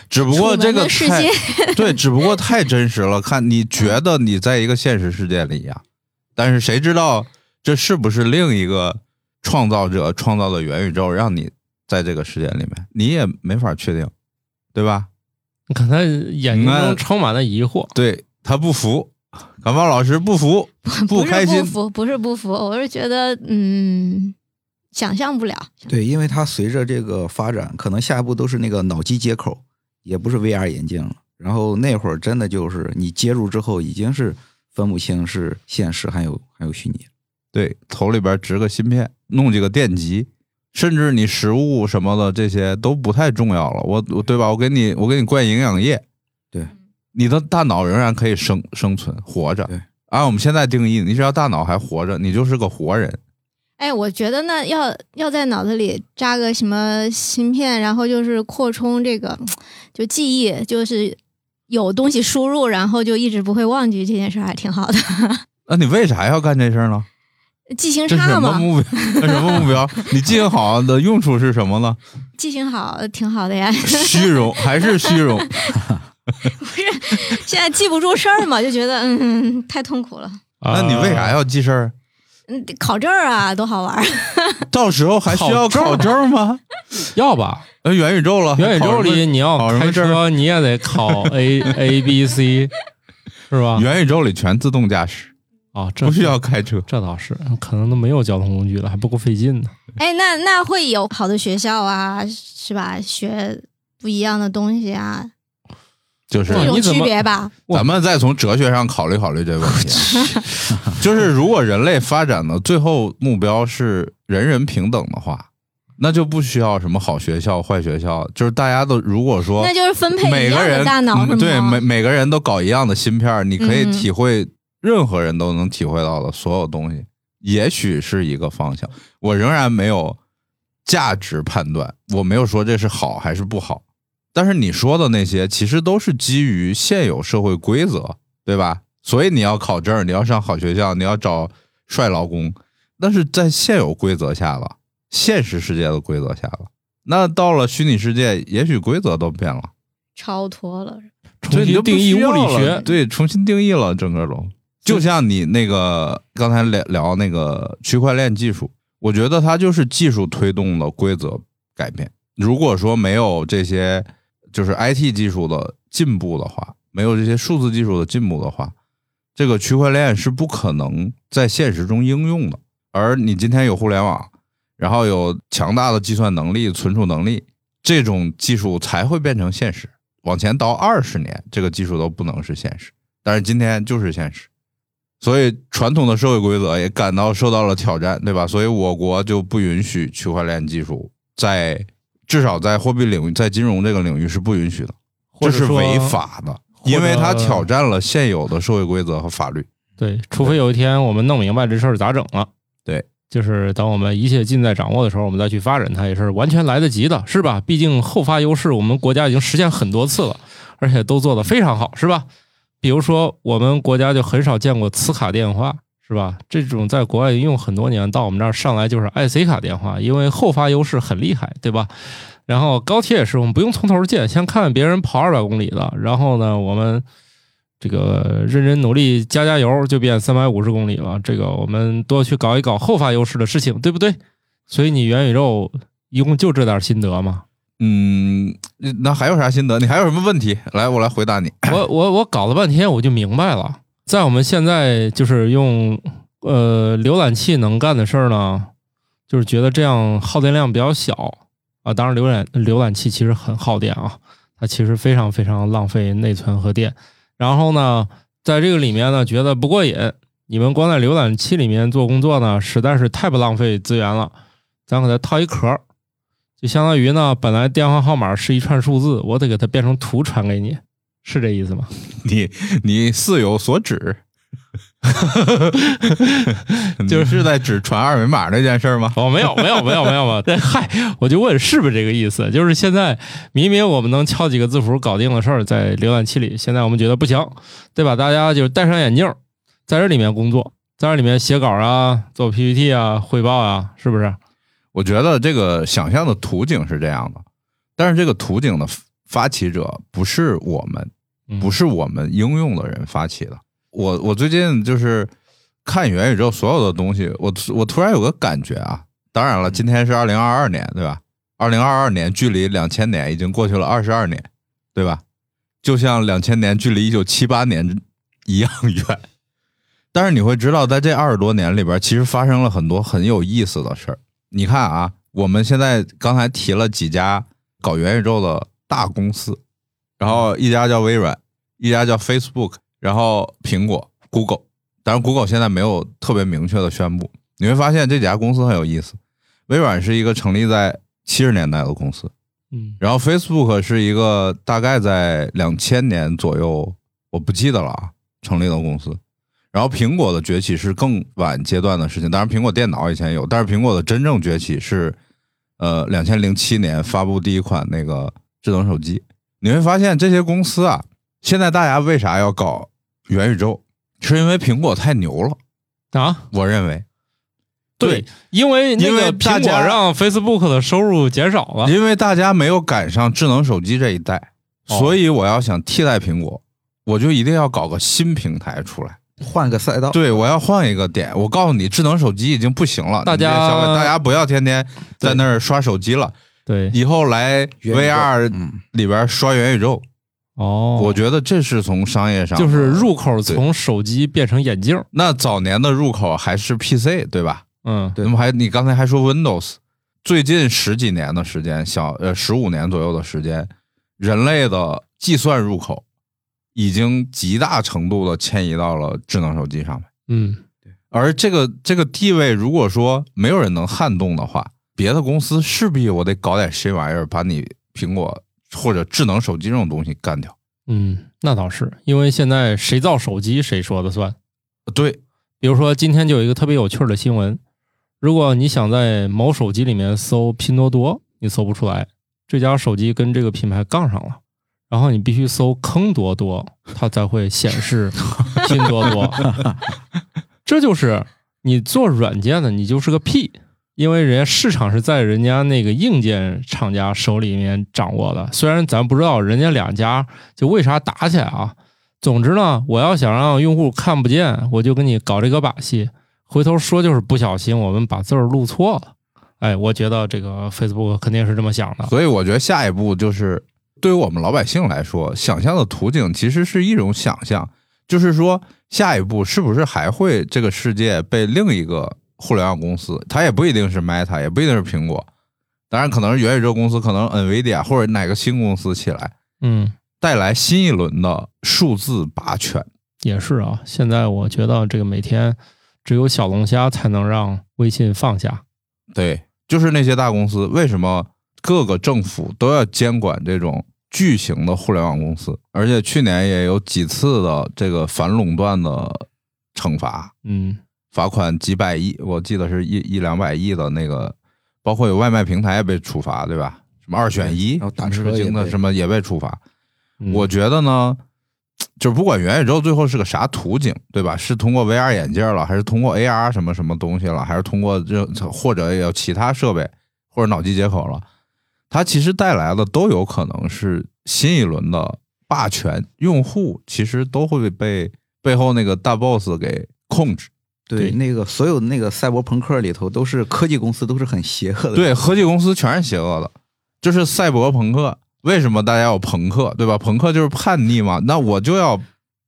[SPEAKER 2] 只不过这个
[SPEAKER 4] 世
[SPEAKER 2] 太
[SPEAKER 4] 界
[SPEAKER 2] 对，只不过太真实了，看你觉得你在一个现实世界里一样，但是谁知道这是不是另一个创造者创造的元宇宙，让你在这个时间里面，你也没法确定，对吧？
[SPEAKER 1] 你看他眼睛中充满了疑惑。
[SPEAKER 2] 对他不服，感冒老师不服，
[SPEAKER 4] 不
[SPEAKER 2] 开心
[SPEAKER 4] 不，服，不是不服，我是觉得嗯，想象不了。
[SPEAKER 5] 对，因为它随着这个发展，可能下一步都是那个脑机接口，也不是 VR 眼镜了。然后那会儿真的就是你接入之后，已经是分不清是现实还有还有虚拟。
[SPEAKER 2] 对，头里边植个芯片，弄几个电极，甚至你食物什么的这些都不太重要了。我我对吧？我给你我给你灌营养液，
[SPEAKER 5] 对，
[SPEAKER 2] 你的大脑仍然可以生生存活着。
[SPEAKER 5] 对，
[SPEAKER 2] 按我们现在定义，你只要大脑还活着，你就是个活人。
[SPEAKER 4] 哎，我觉得呢，要要在脑子里扎个什么芯片，然后就是扩充这个 就记忆，就是有东西输入，然后就一直不会忘记这件事，还挺好的。
[SPEAKER 2] 那你为啥要干这事儿呢？
[SPEAKER 4] 记性差嘛，
[SPEAKER 2] 什么目标？这什么目标？你记性好的用处是什么呢？
[SPEAKER 4] 记性好挺好的呀。
[SPEAKER 2] 虚荣还是虚荣？
[SPEAKER 4] 不是现在记不住事儿嘛，就觉得嗯太痛苦了。
[SPEAKER 2] 那你为啥
[SPEAKER 1] 要？
[SPEAKER 2] 记事儿？
[SPEAKER 4] 嗯，考证儿啊，多好玩儿！
[SPEAKER 2] 到时候还需要考
[SPEAKER 1] 考证
[SPEAKER 2] 证吗？
[SPEAKER 1] 要吧？
[SPEAKER 2] 呃，元宇宙了，
[SPEAKER 1] 元宇宙里你要开
[SPEAKER 2] 考什么证
[SPEAKER 1] 车，你也得考 A A B C，是吧？
[SPEAKER 2] 元宇宙里全自动驾驶，
[SPEAKER 1] 啊，这
[SPEAKER 2] 不需要开车。
[SPEAKER 1] 这倒是，可能都没有交通工具了，还不够费劲呢。
[SPEAKER 4] 哎，那那会有好的学校啊，是吧？学不一样的东西啊，
[SPEAKER 2] 就是
[SPEAKER 4] 这种区别吧？
[SPEAKER 2] 咱们再从哲学上考虑考虑这个问题啊，就是如果人类发展的最后目标是人人平等的话，那就不需要什么好学校、坏学校，就是大家都如果说
[SPEAKER 4] 那就是分配
[SPEAKER 2] 每个人
[SPEAKER 4] 大脑？
[SPEAKER 2] 嗯对每每个人都搞一样的芯片儿，你可以
[SPEAKER 4] 嗯
[SPEAKER 2] 体会任何人都能体会到的所有东西，也许是一个方向。我仍然没有价值判断，我没有说这是好还是不好。但是你说的那些，其实都是基于现有社会规则，对吧？所以你要考证，你要上好学校，你要找帅老公，那是在现有规则下了，现实世界的规则下了。那到了虚拟世界，也许规则都变了，
[SPEAKER 4] 超脱了。
[SPEAKER 1] 重新定义物理学，
[SPEAKER 2] 对，重新定义了整个都。就像你那个刚才聊聊那个区块链技术，我觉得它就是技术推动的规则改变。如果说没有这些就是 IT 技术的进步的话，没有这些数字技术的进步的话，这个区块链是不可能在现实中应用的。而你今天有互联网，然后有强大的计算能力、存储能力，这种技术才会变成现实。往前倒二十年，这个技术都不能是现实，但是今天就是现实。所以传统的社会规则也感到受到了挑战，对吧？所以我国就不允许区块链技术在至少在货币领域、在金融这个领域是不允许的，这是违法的，因为它挑战了现有的社会规则和法律。
[SPEAKER 1] 对，除非有一天我们弄明白这事儿咋整了。
[SPEAKER 2] 对，
[SPEAKER 1] 就是等我们一切尽在掌握的时候，我们再去发展它，也是完全来得及的，是吧？毕竟后发优势我们国家已经实现很多次了，而且都做得非常好，是吧？比如说，我们国家就很少见过磁卡电话，是吧？这种在国外用很多年，到我们这儿上来就是 IC 卡电话，因为后发优势很厉害，对吧？然后高铁也是，我们不用从头建，先看别人跑二百公里的，然后呢，我们这个认真努力加加油，就变三百五十公里了。这个我们多去搞一搞后发优势的事情，对不对？所以你元宇宙一共就这点心得吗？
[SPEAKER 2] 嗯，那还有啥心得？你还有什么问题？来，我来回答你。
[SPEAKER 1] 我我我搞了半天，我就明白了，在我们现在就是用呃浏览器能干的事儿呢，就是觉得这样耗电量比较小啊。当然，浏览浏览器其实很耗电啊，它其实非常非常浪费内存和电。然后呢，在这个里面呢，觉得不过瘾。你们光在浏览器里面做工作呢，实在是太不浪费资源了。咱给它套一壳儿，就相当于呢，本来电话号码是一串数字，我得给它变成图传给你，是这意思吗？
[SPEAKER 2] 你你似有所指
[SPEAKER 1] 就是
[SPEAKER 2] 是在指传二维码这件事儿吗？
[SPEAKER 1] 哦，没有，没有，没有，没有没有嗨，我就问是不是这个意思？就是现在明明我们能敲几个字符搞定的事儿，在浏览器里，现在我们觉得不行，对吧？大家就戴上眼镜，在这里面工作，在这里面写稿啊，做 PPT 啊，汇报啊，是不是？
[SPEAKER 2] 我觉得这个想象的图景是这样的，但是这个图景的发起者不是我们，
[SPEAKER 1] 嗯
[SPEAKER 2] 不是我们应用的人发起的。我我最近就是看元宇宙所有的东西，我我突然有个感觉啊。当然了，今天是二零二二年，对吧？二零二二年距离两千年已经过去了二十二年，对吧？就像两千年距离一九七八年一样远。但是你会知道，在这二十多年里边，其实发生了很多很有意思的事儿。你看啊，我们现在刚才提了几家搞元宇宙的大公司，然后一家叫微软，一家叫 Facebook，然后苹果、Google。当然，Google 现在没有特别明确的宣布。你会发现这几家公司很有意思。微软是一个成立在七十年代的公司，
[SPEAKER 1] 嗯
[SPEAKER 2] 然后 Facebook 是一个大概在两千年左右，我不记得了啊，成立的公司。然后苹果的崛起是更晚阶段的事情，当然苹果电脑以前有，但是苹果的真正崛起是，呃，两千零七年发布第一款那个智能手机。你会发现这些公司啊，现在大家为啥要搞元宇宙？是因为苹果太牛了，
[SPEAKER 1] 啊，
[SPEAKER 2] 我认为。
[SPEAKER 1] 对，因为那
[SPEAKER 2] 因为
[SPEAKER 1] 个苹果让 Facebook 的收入减少了，
[SPEAKER 2] 因为大家没有赶上智能手机这一代，
[SPEAKER 1] 哦
[SPEAKER 2] 所以我要想替代苹果，我就一定要搞个新平台出来。
[SPEAKER 5] 换个赛道。
[SPEAKER 2] 对，我要换一个点。我告诉你，智能手机已经不行了，
[SPEAKER 1] 大家
[SPEAKER 2] 大家不要天天在那儿刷手机了，
[SPEAKER 1] 对，
[SPEAKER 2] 以后来 VR
[SPEAKER 5] 嗯，
[SPEAKER 2] 里边刷元宇宙。
[SPEAKER 1] 哦，
[SPEAKER 2] 我觉得这是从商业上
[SPEAKER 1] 就是入口从手机变成眼镜，
[SPEAKER 2] 那早年的入口还是 PC 对吧？
[SPEAKER 1] 嗯，
[SPEAKER 5] 对
[SPEAKER 2] 那么还你刚才还说 Windows，最近十几年的时间，小呃十五年左右的时间，人类的计算入口已经极大程度的迁移到了智能手机上面。
[SPEAKER 1] 嗯，
[SPEAKER 2] 而这个这个地位，如果说没有人能撼动的话，别的公司势必我得搞点新玩意儿，把你苹果或者智能手机这种东西干掉。
[SPEAKER 1] 嗯，那倒是，因为现在谁造手机谁说的算。
[SPEAKER 2] 对，
[SPEAKER 1] 比如说今天就有一个特别有趣的新闻，如果你想在某手机里面搜拼多多，你搜不出来，这家手机跟这个品牌杠上了，然后你必须搜坑多多，它才会显示拼多多。这就是你做软件的，你就是个屁。因为人家市场是在人家那个硬件厂家手里面掌握的，虽然咱不知道人家两家就为啥打起来啊，总之呢，我要想让用户看不见，我就跟你搞这个把戏，回头说就是不小心我们把字儿录错了。哎，我觉得这个 Facebook 肯定是这么想的。
[SPEAKER 2] 所以我觉得下一步就是对于我们老百姓来说，想象的图景其实是一种想象，就是说下一步是不是还会这个世界被另一个互联网公司，它也不一定是 Meta，也不一定是苹果，当然可能是元宇宙公司，可能 NVIDIA 或者哪个新公司起来，
[SPEAKER 1] 嗯，
[SPEAKER 2] 带来新一轮的数字霸权。
[SPEAKER 1] 也是啊。现在我觉得这个每天只有小龙虾才能让微信放下。
[SPEAKER 2] 对，就是那些大公司，为什么各个政府都要监管这种巨型的互联网公司？而且去年也有几次的这个反垄断的惩罚，
[SPEAKER 1] 嗯，
[SPEAKER 2] 罚款几百亿，我记得是一一两百亿的那个，包括有外卖平台也被处罚，对吧？什么二选一，
[SPEAKER 5] 然后打
[SPEAKER 2] 什么
[SPEAKER 5] 车也被
[SPEAKER 2] 京的什么也被处罚。
[SPEAKER 1] 嗯
[SPEAKER 2] 我觉得呢，就是不管元宇宙最后是个啥途径，对吧？是通过 VR 眼镜了，还是通过 AR 什么什么东西了，还是通过这或者有其他设备或者脑机接口了，它其实带来的都有可能是新一轮的霸权，用户其实都会被背后那个大 boss 给控制。
[SPEAKER 5] 对，那个所有那个赛博朋克里头都是科技公司，都是很邪恶的。
[SPEAKER 2] 对，科技公司全是邪恶的，就是赛博朋克。为什么大家有朋克，对吧？朋克就是叛逆嘛，那我就要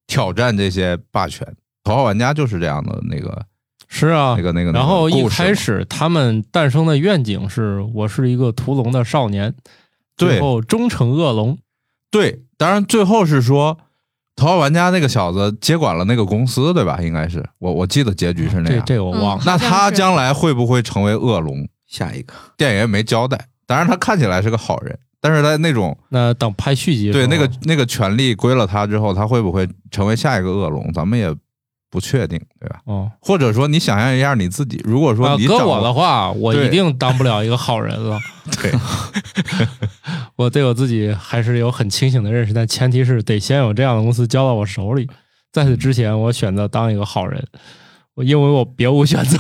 [SPEAKER 2] 挑战这些霸权。头号玩家就是这样的那个
[SPEAKER 1] 是啊
[SPEAKER 2] 那，个那个。
[SPEAKER 1] 然后一开始他们诞生的愿景是我是一个屠龙的少年，
[SPEAKER 2] 对
[SPEAKER 1] 最后终成恶龙。
[SPEAKER 2] 对，当然最后是说头号玩家那个小子接管了那个公司，对吧？应该是我我记得结局是那
[SPEAKER 1] 这
[SPEAKER 2] 样。
[SPEAKER 1] 这个我忘了。
[SPEAKER 2] 那他将来会不会成为恶龙？
[SPEAKER 5] 下一个
[SPEAKER 2] 电影也没交代。当然他看起来是个好人，但是他那种
[SPEAKER 1] 那等拍续集
[SPEAKER 2] 对那个那个权力归了他之后，他会不会成为下一个恶龙？咱们也不确定，对吧？
[SPEAKER 1] 哦，
[SPEAKER 2] 或者说你想象一下你自己，如果说
[SPEAKER 1] 啊，搁我
[SPEAKER 2] 你掌握
[SPEAKER 1] 的话，我一定当不了一个好人了。
[SPEAKER 2] 对，
[SPEAKER 1] 我对我自己还是有很清醒的认识，但前提是得先有这样的公司交到我手里。在此之前，我选择当一个好人，我因为我别无选择。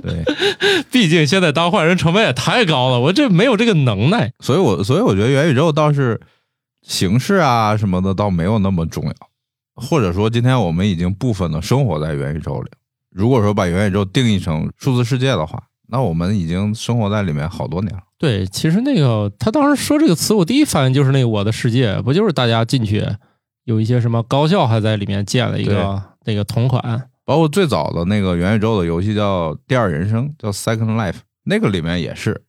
[SPEAKER 2] 对，
[SPEAKER 1] 毕竟现在当坏人成本也太高了，我这没有这个能耐。
[SPEAKER 2] 所以我所以我觉得元宇宙倒是形式啊什么的倒没有那么重要，或者说今天我们已经部分的生活在元宇宙里。如果说把元宇宙定义成数字世界的话，那我们已经生活在里面好多年了。
[SPEAKER 1] 对，其实那个他当时说这个词，我第一反应就是那个“我的世界”，不就是大家进去有一些什么高校还在里面建了一个那个同款，
[SPEAKER 2] 包括最早的那个元宇宙的游戏叫《第二人生》，叫 Second Life，那个里面也是，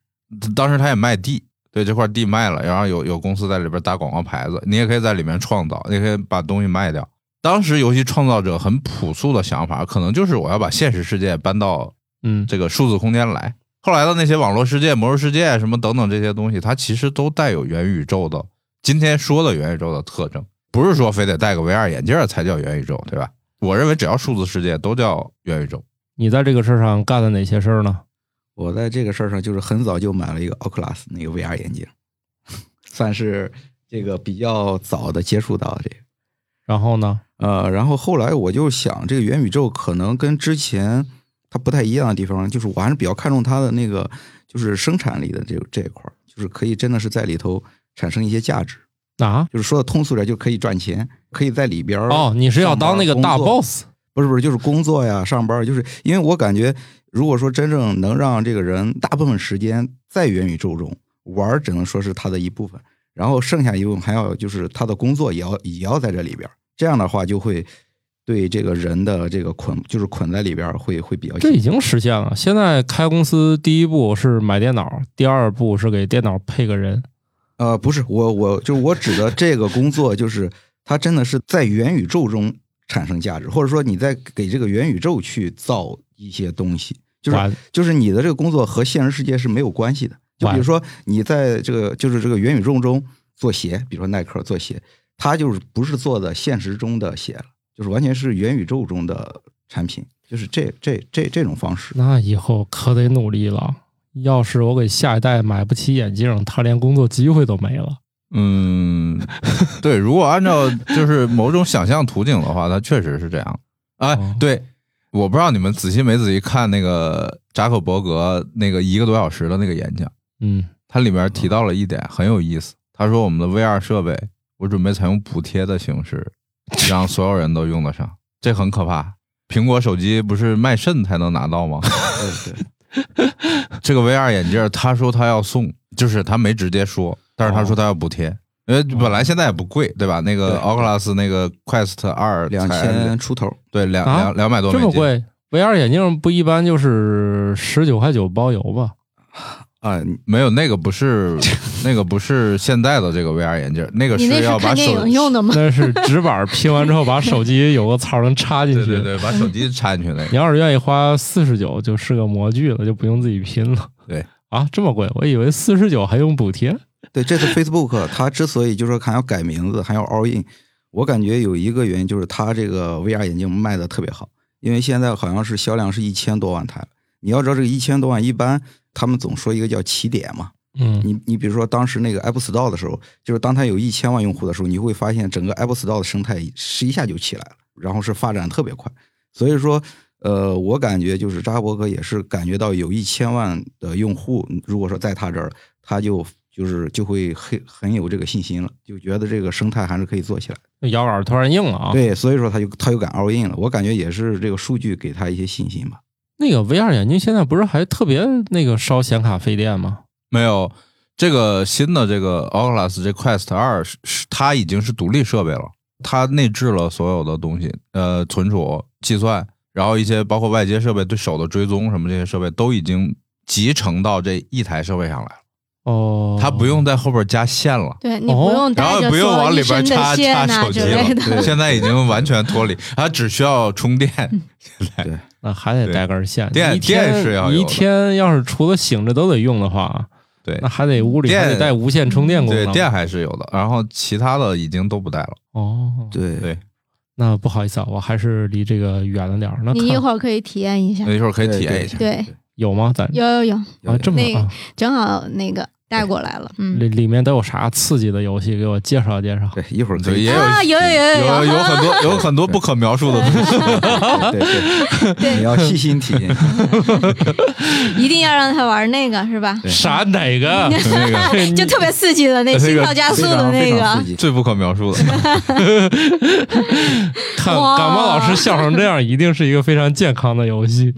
[SPEAKER 2] 当时他也卖地，对这块地卖了，然后有有公司在里边打广告牌子，你也可以在里面创造，你也可以把东西卖掉。当时游戏创造者很朴素的想法，可能就是我要把现实世界搬到
[SPEAKER 1] 嗯，
[SPEAKER 2] 这个数字空间来。后来的那些网络世界、魔兽世界什么等等这些东西，它其实都带有元宇宙的今天说的元宇宙的特征，不是说非得戴个 VR 眼镜才叫元宇宙，对吧？我认为只要数字世界都叫元宇宙。
[SPEAKER 1] 你在这个事儿上干了哪些事儿呢？
[SPEAKER 5] 我在这个事儿上就是很早就买了一个 Oculus 那个 VR 眼镜，算是这个比较早的接触到这个。
[SPEAKER 1] 然后呢？
[SPEAKER 5] 呃，然后后来我就想，这个元宇宙可能跟之前它不太一样的地方，就是我还是比较看重它的那个就是生产力的这这一块儿，就是可以真的是在里头产生一些价值，
[SPEAKER 1] 啊？
[SPEAKER 5] 就是说的通俗点，就可以赚钱，可以在里边儿
[SPEAKER 1] 哦，你是要当那个大 boss？
[SPEAKER 5] 不是不是，就是工作呀、上班，就是因为我感觉，如果说真正能让这个人大部分时间在元宇宙中玩，只能说是他的一部分，然后剩下一部分还要就是他的工作也要也要在这里边儿，这样的话就会对这个人的这个捆就是捆在里边儿会会比较
[SPEAKER 1] 这已经实现了。现在开公司第一步是买电脑，第二步是给电脑配个人。
[SPEAKER 5] 呃不是我我就我指的这个工作就是它真的是在元宇宙中产生价值，或者说你在给这个元宇宙去造一些东西，就是就是你的这个工作和现实世界是没有关系的。就比如说你在这个就是这个元宇宙中做鞋，比如说耐克做鞋，它就是不是做的现实中的鞋了，就是完全是元宇宙中的产品，就是这这这这种方式。
[SPEAKER 1] 那以后可得努力了。要是我给下一代买不起眼镜，他连工作机会都没了。
[SPEAKER 2] 嗯，对，如果按照就是某种想象图景的话，它确实是这样。哎
[SPEAKER 1] 哦，
[SPEAKER 2] 对，我不知道你们仔细没仔细看那个扎克伯格那个一个多小时的那个演讲，
[SPEAKER 1] 嗯，
[SPEAKER 2] 它里面提到了一点很有意思。他说我们的 VR 设备，我准备采用补贴的形式 让所有人都用得上，这很可怕。苹果手机不是卖肾才能拿到吗？
[SPEAKER 5] 对 对，
[SPEAKER 2] 这个 VR 眼镜，他说他要送，就是他没直接说，但是他说他要补贴，因为本来现在也不贵，对吧？那个
[SPEAKER 5] 对
[SPEAKER 2] Oculus 那个 Quest 二
[SPEAKER 5] 两千出头，
[SPEAKER 2] 对两
[SPEAKER 1] 啊
[SPEAKER 2] 两两百多美金，
[SPEAKER 1] 这么贵？VR 眼镜不一般就是十九块九包邮吧？
[SPEAKER 5] 啊，
[SPEAKER 2] 没有那个不是 那个不是现在的这个 VR 眼镜，那个
[SPEAKER 4] 是
[SPEAKER 2] 要把手
[SPEAKER 4] 机用的吗？
[SPEAKER 1] 那是纸板拼完之后，把手机有个槽能插进去。
[SPEAKER 2] 对对对，把手机插进去那个。
[SPEAKER 1] 你要是愿意花四十九，就是个模具了，就不用自己拼了。
[SPEAKER 2] 对
[SPEAKER 1] 啊，这么贵？我以为四十九还用补贴。
[SPEAKER 5] 对，这次 Facebook 它之所以就是说还要改名字，还要 all in，我感觉有一个原因就是它这个 VR 眼镜卖的特别好，因为现在好像是销量是一千多万台。你要知道这个一千多万，一般他们总说一个叫起点嘛。
[SPEAKER 1] 嗯，
[SPEAKER 5] 你你比如说当时那个 Apple Store 的时候，就是当它有一千万用户的时候，你会发现整个 Apple Store 的生态是一下就起来了，然后是发展特别快。所以说，呃，我感觉就是扎克伯格也是感觉到有一千万的用户，如果说在他这儿，他就就是就会很很有这个信心了，就觉得这个生态还是可以做起来。
[SPEAKER 1] 那摇杆突然硬了啊。
[SPEAKER 5] 对，所以说他就他就敢 all in 了。我感觉也是这个数据给他一些信心吧。
[SPEAKER 1] 那个 VR 眼镜现在不是还特别那个烧显卡费电吗？
[SPEAKER 2] 没有这个新的这个 Oculus 这 Quest 二是是它已经是独立设备了，它内置了所有的东西，呃，存储、计算，然后一些包括外接设备对手的追踪什么这些设备都已经集成到这一台设备上来了，
[SPEAKER 1] 哦，
[SPEAKER 2] 它不用在后边加线了。
[SPEAKER 4] 对你
[SPEAKER 1] 哦
[SPEAKER 4] 不用
[SPEAKER 2] 然后不用往里边插
[SPEAKER 4] 线
[SPEAKER 2] 插手机了
[SPEAKER 4] 对。
[SPEAKER 2] 现在已经完全脱离，它只需要充电。现 在
[SPEAKER 5] 对
[SPEAKER 1] 那还得带根线。
[SPEAKER 2] 电电是要
[SPEAKER 1] 你一天要是除了醒着都得用的话，
[SPEAKER 2] 对
[SPEAKER 1] 那还得屋里
[SPEAKER 2] 电
[SPEAKER 1] 还得带无线充电功能。
[SPEAKER 2] 对电还是有的，然后其他的已经都不带了。
[SPEAKER 1] 哦，
[SPEAKER 5] 对
[SPEAKER 2] 对，
[SPEAKER 1] 那不好意思啊，我还是离这个远了点儿。那
[SPEAKER 4] 你一会儿可以体验一下。
[SPEAKER 2] 那一会儿可以体验一下。
[SPEAKER 4] 对，
[SPEAKER 1] 有吗？咱
[SPEAKER 4] 有有有，
[SPEAKER 1] 啊这么
[SPEAKER 4] 那个
[SPEAKER 1] 啊，
[SPEAKER 4] 正好那个带过来了。嗯
[SPEAKER 1] 里里面都有啥刺激的游戏？给我介绍介绍。
[SPEAKER 5] 对，一会儿可以
[SPEAKER 2] 对也有
[SPEAKER 4] 啊，有有有
[SPEAKER 2] 有有很多有很多不可描述的东西。
[SPEAKER 5] 对对对，你要细心体验。
[SPEAKER 4] 一定要让他玩那个是吧？
[SPEAKER 5] 对
[SPEAKER 1] 啥哪个？
[SPEAKER 2] 那个
[SPEAKER 4] 就特别刺激的那
[SPEAKER 2] 那个
[SPEAKER 4] 心跳加速的那个。
[SPEAKER 2] 最不可描述的，
[SPEAKER 1] 看
[SPEAKER 4] 哇
[SPEAKER 1] 感冒老师笑成这样，一定是一个非常健康的游戏。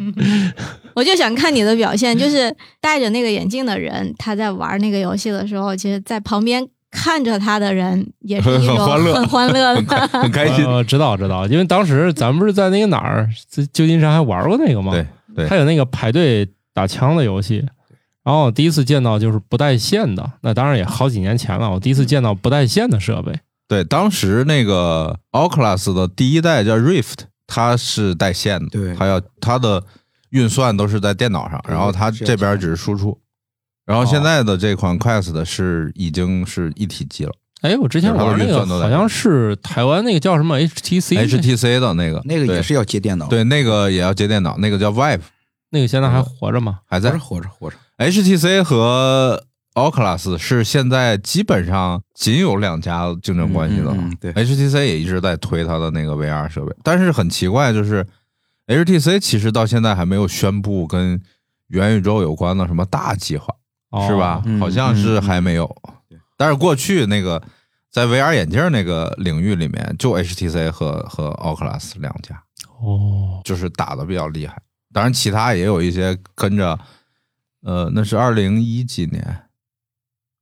[SPEAKER 4] 我就想看你的表现，就是戴着那个眼镜的人，他在玩那个游戏的时候，其实，在旁边看着他的人也是一种
[SPEAKER 2] 很欢乐
[SPEAKER 4] 很欢乐
[SPEAKER 2] 很开
[SPEAKER 4] 的。
[SPEAKER 2] 很开心。
[SPEAKER 1] 呃，知道知道，因为当时咱们不是在那个哪儿，在旧金山还玩过那个吗？
[SPEAKER 2] 对对
[SPEAKER 1] 还有那个排队打枪的游戏。然后我第一次见到就是不带线的，那当然也好几年前了。我第一次见到不带线的设备，
[SPEAKER 2] 对，当时那个 Oculus 的第一代叫 Rift，它是带线的，
[SPEAKER 5] 对
[SPEAKER 2] 它要它的运算都是在电脑上，然后它这边只是输出。然后现在的这款 Quest 是已经是一体机了
[SPEAKER 1] 哎，我之前玩那个好像是台湾那个叫什么
[SPEAKER 2] HTC，，HTC 的那个
[SPEAKER 5] 那个也是要接电脑，
[SPEAKER 2] 对，那个也要接电脑，那个叫 Vive，
[SPEAKER 1] 那个现在还活着吗？
[SPEAKER 2] 还在
[SPEAKER 5] 活着活着活着。
[SPEAKER 2] HTC 和 Oculus 是现在基本上仅有两家竞争关系的了。
[SPEAKER 5] 嗯嗯嗯对
[SPEAKER 2] HTC 也一直在推它的那个 VR 设备，但是很奇怪，就是 HTC 其实到现在还没有宣布跟元宇宙有关的什么大计划，
[SPEAKER 1] 哦。
[SPEAKER 2] 是吧？
[SPEAKER 5] 嗯
[SPEAKER 2] 好像是还没有。
[SPEAKER 5] 对。
[SPEAKER 2] 但是过去那个在 VR 眼镜那个领域里面，就 HTC 和和 Oculus 两家，
[SPEAKER 1] 哦，
[SPEAKER 2] 就是打的比较厉害。当然，其他也有一些跟着，呃，那是二零一几年，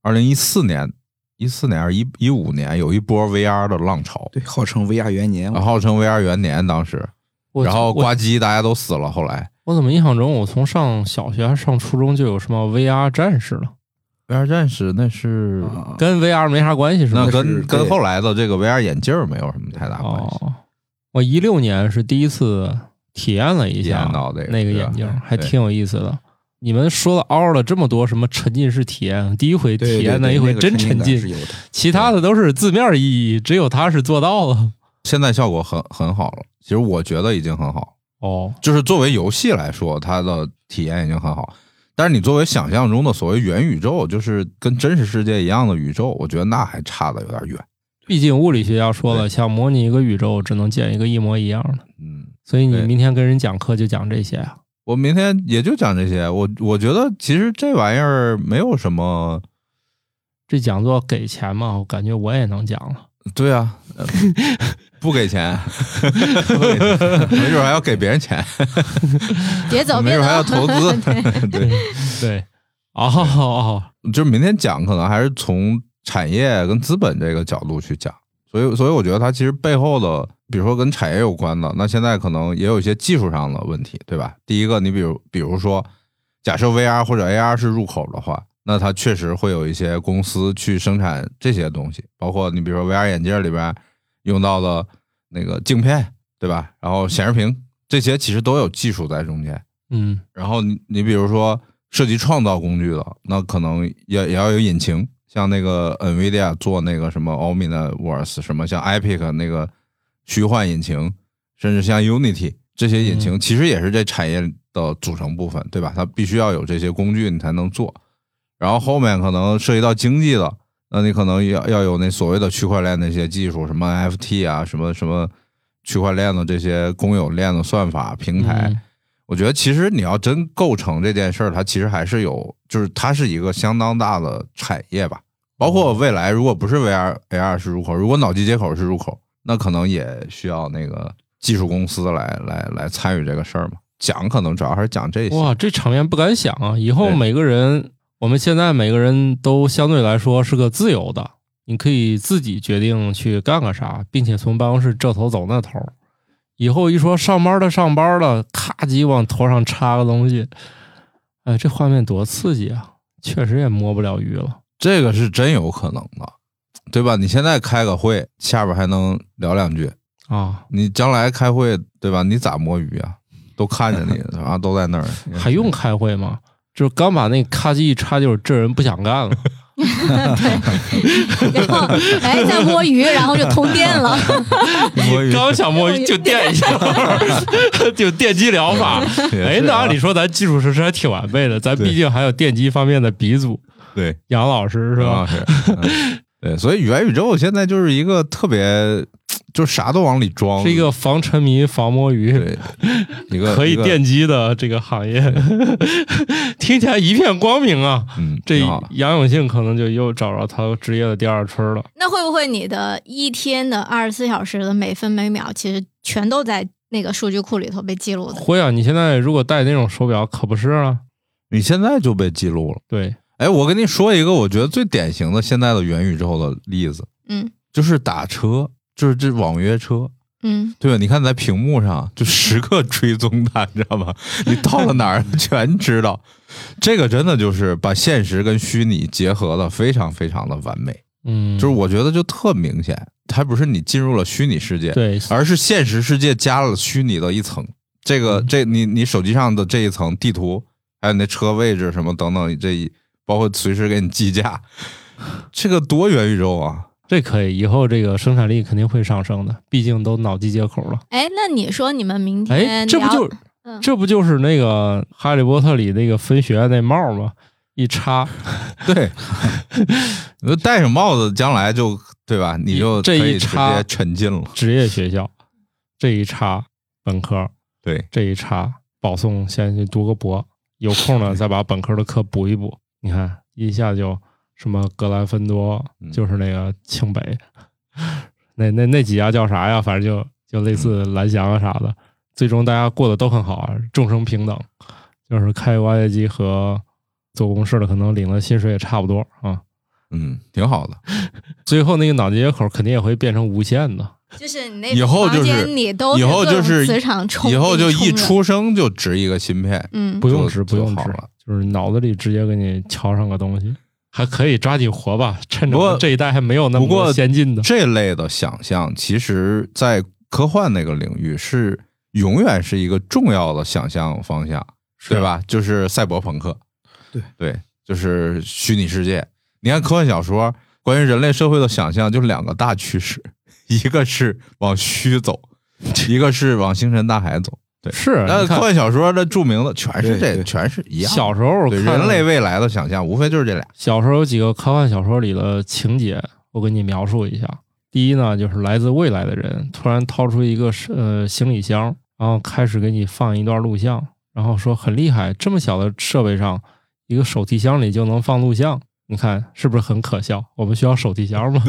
[SPEAKER 2] 二零一四年，一四年还是一一五年，有一波 VR 的浪潮，
[SPEAKER 5] 对，号称 VR 元年，
[SPEAKER 2] 号称 VR 元年，当时，
[SPEAKER 1] 我
[SPEAKER 2] 然后
[SPEAKER 1] 我
[SPEAKER 2] 挂机，大家都死了。后来
[SPEAKER 1] 我怎么印象中我从上小学还是上初中就有什么 VR 战士了
[SPEAKER 2] ，VR 战士那是
[SPEAKER 5] 啊
[SPEAKER 1] 跟 VR 没啥关系是吗
[SPEAKER 2] 那？跟跟后来的这个 VR 眼镜没有什么太大关系。
[SPEAKER 1] 哦，我一六年是第一次体验了一下那个眼镜，还挺有意思的。你们说了嗷了这么多什么沉浸式体验，第一回体验那一回真
[SPEAKER 5] 沉
[SPEAKER 1] 沉浸。其他的都是字面意义，只有他是做到了。
[SPEAKER 2] 现在效果很很好了，其实我觉得已经很好。
[SPEAKER 1] 哦，
[SPEAKER 2] 就是作为游戏来说，它的体验已经很好。但是你作为想象中的所谓元宇宙，就是跟真实世界一样的宇宙，我觉得那还差的有点远。
[SPEAKER 1] 毕竟物理学家说了，想模拟一个宇宙，只能建一个一模一样的。
[SPEAKER 2] 嗯，
[SPEAKER 1] 所以你明天跟人讲课就讲这些啊。
[SPEAKER 2] 我明天也就讲这些。我我觉得其实这玩意儿没有什么，
[SPEAKER 1] 这讲座给钱吗？我感觉我也能讲了。
[SPEAKER 2] 对啊，呃 不给钱，没准还要给别人钱，
[SPEAKER 4] 别走，别走，
[SPEAKER 2] 没准还要投资。
[SPEAKER 4] 对。
[SPEAKER 2] 对，
[SPEAKER 1] 对，哦哦，
[SPEAKER 2] 就是明天讲，可能还是从产业跟资本这个角度去讲。所以，所以我觉得它其实背后的，比如说跟产业有关的，那现在可能也有一些技术上的问题，对吧？第一个，你比如，比如说，假设 VR 或者 AR 是入口的话，那它确实会有一些公司去生产这些东西，包括你比如说 VR 眼镜里边用到了那个镜片，对吧？然后显示屏这些其实都有技术在中间。
[SPEAKER 1] 嗯
[SPEAKER 2] 然后你你比如说涉及创造工具的，那可能也也要有引擎，像那个 NVIDIA 做那个什么 Omniverse，什么像 Epic 那个虚幻引擎，甚至像 Unity 这些引擎，其实也是这产业的组成部分，对吧？它必须要有这些工具你才能做。然后后面可能涉及到经济的，那你可能要要有那所谓的区块链那些技术，什么 NFT 啊，什么什么区块链的这些公有链的算法平台。
[SPEAKER 1] 嗯
[SPEAKER 2] 我觉得其实你要真构成这件事儿，它其实还是有，就是它是一个相当大的产业吧。包括未来，如果不是 VR AR 是入口，如果脑机接口是入口，那可能也需要那个技术公司来来来参与这个事儿嘛。讲可能主要还是讲这些。
[SPEAKER 1] 哇，这场面不敢想啊！以后每个人，我们现在每个人都相对来说是个自由的，你可以自己决定去干个啥，并且从办公室这头走那头。以后一说上班的上班了，咔叽往头上插个东西，哎，这画面多刺激啊！确实也摸不了鱼了。
[SPEAKER 2] 这个是真有可能的，对吧？你现在开个会，下边还能聊两句，
[SPEAKER 1] 啊，
[SPEAKER 2] 你将来开会，对吧？你咋摸鱼啊？都看见你，然后都在那儿，
[SPEAKER 1] 还用开会吗？就是刚把那咔叽一插，就是这人不想干了。
[SPEAKER 4] 然后哎，在摸鱼，然后就通电了。
[SPEAKER 2] 摸鱼？
[SPEAKER 1] 刚想摸鱼就电一下，就电击疗法。哎，那按理说咱基础设施还挺完备的，咱
[SPEAKER 2] 对
[SPEAKER 1] 毕竟还有电击方面的鼻祖
[SPEAKER 2] 对，
[SPEAKER 1] 杨老师是吧？
[SPEAKER 2] 对，所以元宇宙现在就是一个特别，就啥都往里装，
[SPEAKER 1] 是一个防沉迷、防摸鱼、
[SPEAKER 2] 对，一个
[SPEAKER 1] 可以电击的这个行业，听起来一片光明啊！
[SPEAKER 2] 嗯，
[SPEAKER 1] 这杨永信可能就又找着他职业的第二春了。
[SPEAKER 4] 那会不会你的一天的二十四小时的每分每秒，其实全都在那个数据库里头被记录的？
[SPEAKER 1] 会啊，你现在如果戴那种手表，可不是啊。
[SPEAKER 2] 你现在就被记录了。
[SPEAKER 1] 对，
[SPEAKER 2] 哎，我跟你说一个我觉得最典型的现在的元宇宙的例子，
[SPEAKER 4] 嗯
[SPEAKER 2] 就是打车，就是这网约车。
[SPEAKER 4] 嗯，
[SPEAKER 2] 对吧？你看在屏幕上就时刻 追踪它，你知道吗？你到了哪儿 全知道。这个真的就是把现实跟虚拟结合的非常非常的完美，
[SPEAKER 1] 嗯，
[SPEAKER 2] 就是我觉得就特明显，它不是你进入了虚拟世界，
[SPEAKER 1] 对，
[SPEAKER 2] 而是现实世界加了虚拟的一层。这个
[SPEAKER 1] 嗯
[SPEAKER 2] 这你你手机上的这一层地图，还有你那车位置什么等等，这一包括随时给你计价，这个多元宇宙啊！
[SPEAKER 1] 这可以，以后这个生产力肯定会上升的，毕竟都脑机接口了。
[SPEAKER 4] 哎，那你说你们明
[SPEAKER 1] 哎，
[SPEAKER 4] 天哎
[SPEAKER 1] 这不就
[SPEAKER 4] 嗯
[SPEAKER 1] 这不就是那个《哈利波特》里那个分学院那帽吗？一插，
[SPEAKER 2] 对，戴上帽子，将来就对吧？你就
[SPEAKER 1] 这一插
[SPEAKER 2] 沉浸了。
[SPEAKER 1] 职业学校，这一插本科，
[SPEAKER 2] 对，
[SPEAKER 1] 这一插保送先去读个博，有空呢 再把本科的课补一补。你看一下就什么格兰芬多，
[SPEAKER 2] 嗯
[SPEAKER 1] 就是那个清北，那那那几家叫啥呀？反正就就类似蓝翔啊啥的。最终大家过得都很好啊，众生平等，就是开挖掘机和做公事的可能领的薪水也差不多啊。
[SPEAKER 2] 嗯，挺好的。
[SPEAKER 1] 最后那个脑机接口肯定也会变成无线的。
[SPEAKER 4] 就是你那
[SPEAKER 2] 以后就是
[SPEAKER 4] 房间里都
[SPEAKER 2] 以后
[SPEAKER 4] 各种
[SPEAKER 2] 就是
[SPEAKER 4] 磁场冲，
[SPEAKER 2] 以后就一出生就植一个芯片，
[SPEAKER 4] 嗯，
[SPEAKER 1] 不用植，不用
[SPEAKER 2] 植了，
[SPEAKER 1] 就是脑子里直接给你敲上个东西，还可以抓紧活吧。趁着这一代还没有那么
[SPEAKER 2] 不过
[SPEAKER 1] 多先进的，
[SPEAKER 2] 这类的想象，其实在科幻那个领域是永远是一个重要的想象方向，
[SPEAKER 1] 是
[SPEAKER 2] 对？吧？就是赛博朋克，
[SPEAKER 5] 对
[SPEAKER 2] 对，就是虚拟世界。你看科幻小说，关于人类社会的想象，就两个大趋势，一个是往虚走，一个是往星辰大海走。对，
[SPEAKER 1] 是。
[SPEAKER 2] 那科幻小说的著名的全是这，
[SPEAKER 5] 对对
[SPEAKER 2] 全是一样。
[SPEAKER 1] 小时候
[SPEAKER 2] 人类未来的想象，无非就是这俩。
[SPEAKER 1] 小时候有几个科幻小说里的情节，我给你描述一下。第一呢，就是来自未来的人突然掏出一个是呃行李箱，然后开始给你放一段录像，然后说很厉害，这么小的设备上，一个手提箱里就能放录像。你看是不是很可笑？我们需要手提箱吗？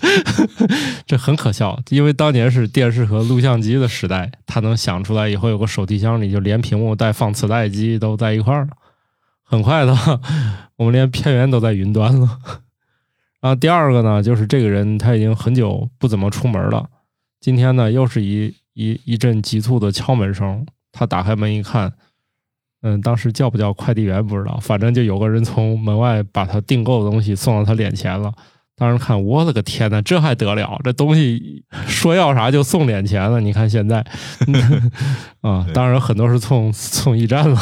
[SPEAKER 1] 这很可笑，因为当年是电视和录像机的时代，他能想出来以后有个手提箱里就连屏幕带放磁带机都在一块儿了。很快的，我们连片源都在云端了。然后第二个呢，就是这个人他已经很久不怎么出门了。今天呢，又是一一一阵急促的敲门声。他打开门一看，嗯，当时叫不叫快递员不知道，反正就有个人从门外把他订购的东西送到他脸前了。当时看，我的个天呐，这还得了？这东西说要啥就送脸前了。你看现在，啊，当然很多是送送驿站了。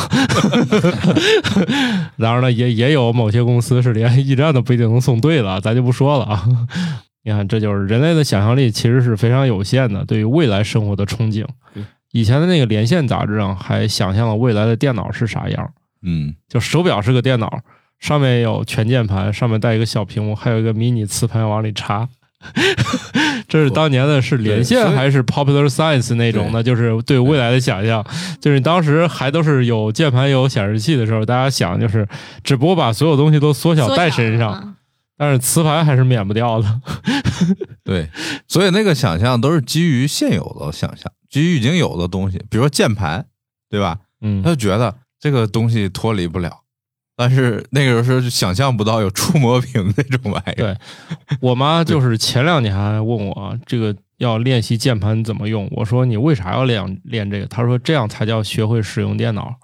[SPEAKER 1] 当然了，也也有某些公司是连驿站都不一定能送对了，咱就不说了啊。你看，这就是人类的想象力其实是非常有限的，对于未来生活的憧憬。以前的那个连线杂志上还想象了未来的电脑是啥样，
[SPEAKER 2] 嗯，
[SPEAKER 1] 就手表是个电脑，上面有全键盘，上面带一个小屏幕，还有一个迷你磁盘往里插。这是当年的是连线还是 Popular Science 那种的，就是对未来的想象。就是当时还都是有键盘有显示器的时候，大家想就是只不过把所有东西都缩小
[SPEAKER 4] 缩小
[SPEAKER 1] 带身上，
[SPEAKER 4] 啊
[SPEAKER 1] 但是磁盘还是免不掉的。
[SPEAKER 2] 对，所以那个想象都是基于现有的想象，基于已经有的东西，比如说键盘，对吧？
[SPEAKER 1] 嗯
[SPEAKER 2] 他，就觉得这个东西脱离不了，但是那个时候是想象不到有触摸屏那种玩意儿。
[SPEAKER 1] 对我妈就是前两年还问我这个要练习键盘怎么用，我说你为啥要练练这个？她说这样才叫学会使用电脑。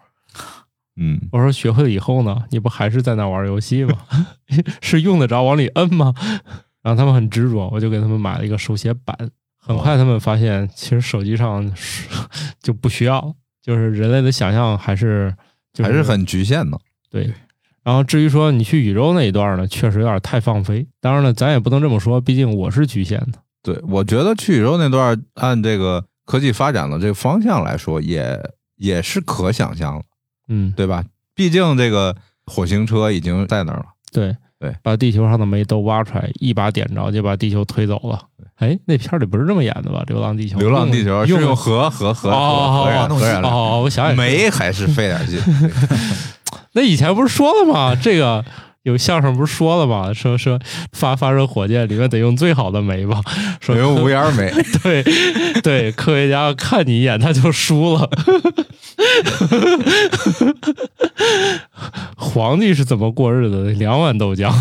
[SPEAKER 2] 嗯，
[SPEAKER 1] 我说学会了以后呢，你不还是在那玩游戏吗？是用得着往里摁吗？然后他们很执着，我就给他们买了一个手写板。很快他们发现，其实手机上是就不需要，就是人类的想象还是、就是、
[SPEAKER 2] 还是很局限的。
[SPEAKER 1] 对。然后至于说你去宇宙那一段呢，确实有点太放飞。当然了，咱也不能这么说，毕竟我是局限的。
[SPEAKER 2] 对，我觉得去宇宙那段按这个科技发展的这个方向来说，也也是可想象的，
[SPEAKER 1] 嗯，
[SPEAKER 2] 对吧？毕竟这个火星车已经在那儿了。
[SPEAKER 1] 对
[SPEAKER 2] 对
[SPEAKER 1] 把地球上的煤都挖出来，一把点着就把地球推走了。哎，那片儿里不是这么演的吧？《流浪地球》
[SPEAKER 2] 流浪地球是
[SPEAKER 1] 用
[SPEAKER 2] 用核核核
[SPEAKER 1] 哦
[SPEAKER 2] 核燃核燃料，
[SPEAKER 1] 哦，我想想
[SPEAKER 2] 煤还是费点劲。
[SPEAKER 1] 那以前不是说了吗？这个有相声不是说了吗？说说发发射火箭里面得用最好的煤吧？说
[SPEAKER 2] 用无烟煤，
[SPEAKER 1] 对对，科学家看你一眼他就输了。皇帝是怎么过日子的？两碗豆浆。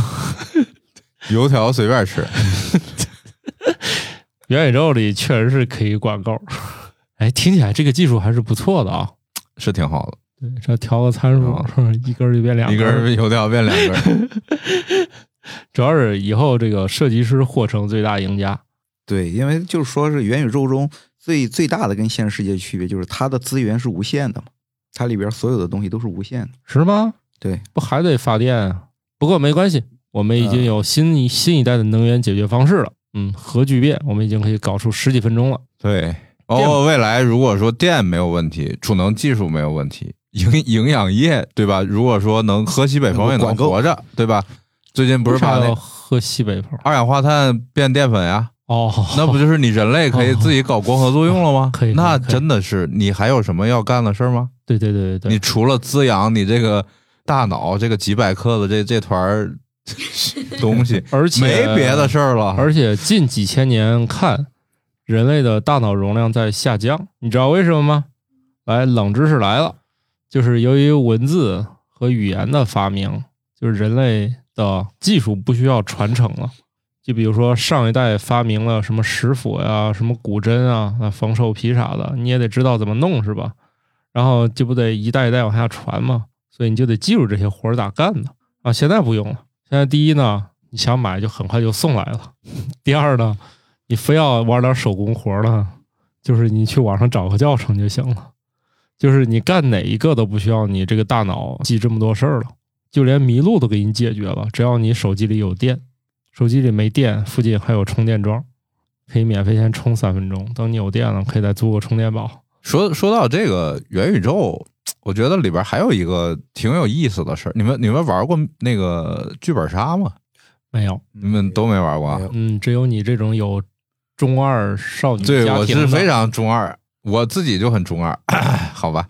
[SPEAKER 2] 油条随便吃。
[SPEAKER 1] 元宇宙里确实是可以管够。哎，听起来这个技术还是不错的啊。
[SPEAKER 2] 是挺好的，
[SPEAKER 1] 对，这调个参数 一根儿就变两根
[SPEAKER 2] 一根
[SPEAKER 1] 根儿。
[SPEAKER 2] 油条变两根儿。
[SPEAKER 1] 主要是以后这个设计师或成最大赢家。
[SPEAKER 5] 对，因为就是说是元宇宙中最最大的跟现实世界区别就是它的资源是无限的嘛，它里边所有的东西都是无限的。
[SPEAKER 1] 是吗？
[SPEAKER 5] 对，
[SPEAKER 1] 不还得发电啊？不过没关系，我们已经有新一、新一代的能源解决方式了。嗯，核聚变我们已经可以搞出十几分钟了。
[SPEAKER 2] 对，包括未来如果说电没有问题，储能技术没有问题，营 营养液对吧？如果说能喝西北风也能活着，对吧？最近不是把
[SPEAKER 1] 喝西北风？
[SPEAKER 2] 二氧化碳变淀粉呀？
[SPEAKER 1] 哦，
[SPEAKER 2] 那不就是你人类可以自己搞光合作用了吗？
[SPEAKER 1] 可以可以
[SPEAKER 2] 那真的是你还有什么要干的事儿吗？
[SPEAKER 1] 对对对对对，
[SPEAKER 2] 你除了滋养你这个大脑这个几百克的这这团儿东西，
[SPEAKER 1] 而且
[SPEAKER 2] 没别的事儿了。
[SPEAKER 1] 而且近几千年看，人类的大脑容量在下降，你知道为什么吗？来，冷知识来了，就是由于文字和语言的发明，就是人类的技术不需要传承了。就比如说上一代发明了什么石斧呀、什么骨针啊、那缝兽皮啥的，你也得知道怎么弄是吧？然后这不得一代一代往下传嘛？所以你就得记住这些活儿咋干的啊。现在不用了，现在第一呢，你想买就很快就送来了。第二呢，你非要玩点手工活儿呢，就是你去网上找个教程就行了。就是你干哪一个都不需要你这个大脑记这么多事儿了，就连迷路都给你解决了。只要你手机里有电，手机里没电，附近还有充电桩，可以免费先充三分钟。等你有电了，可以再租个充电宝。
[SPEAKER 2] 说说到这个元宇宙，我觉得里边还有一个挺有意思的事儿。你们你们玩过那个剧本杀吗？
[SPEAKER 1] 没有，
[SPEAKER 2] 你们都没玩过
[SPEAKER 1] 嗯，只有你这种有中二少女
[SPEAKER 2] 对，我是非常中二，我自己就很中二，好吧？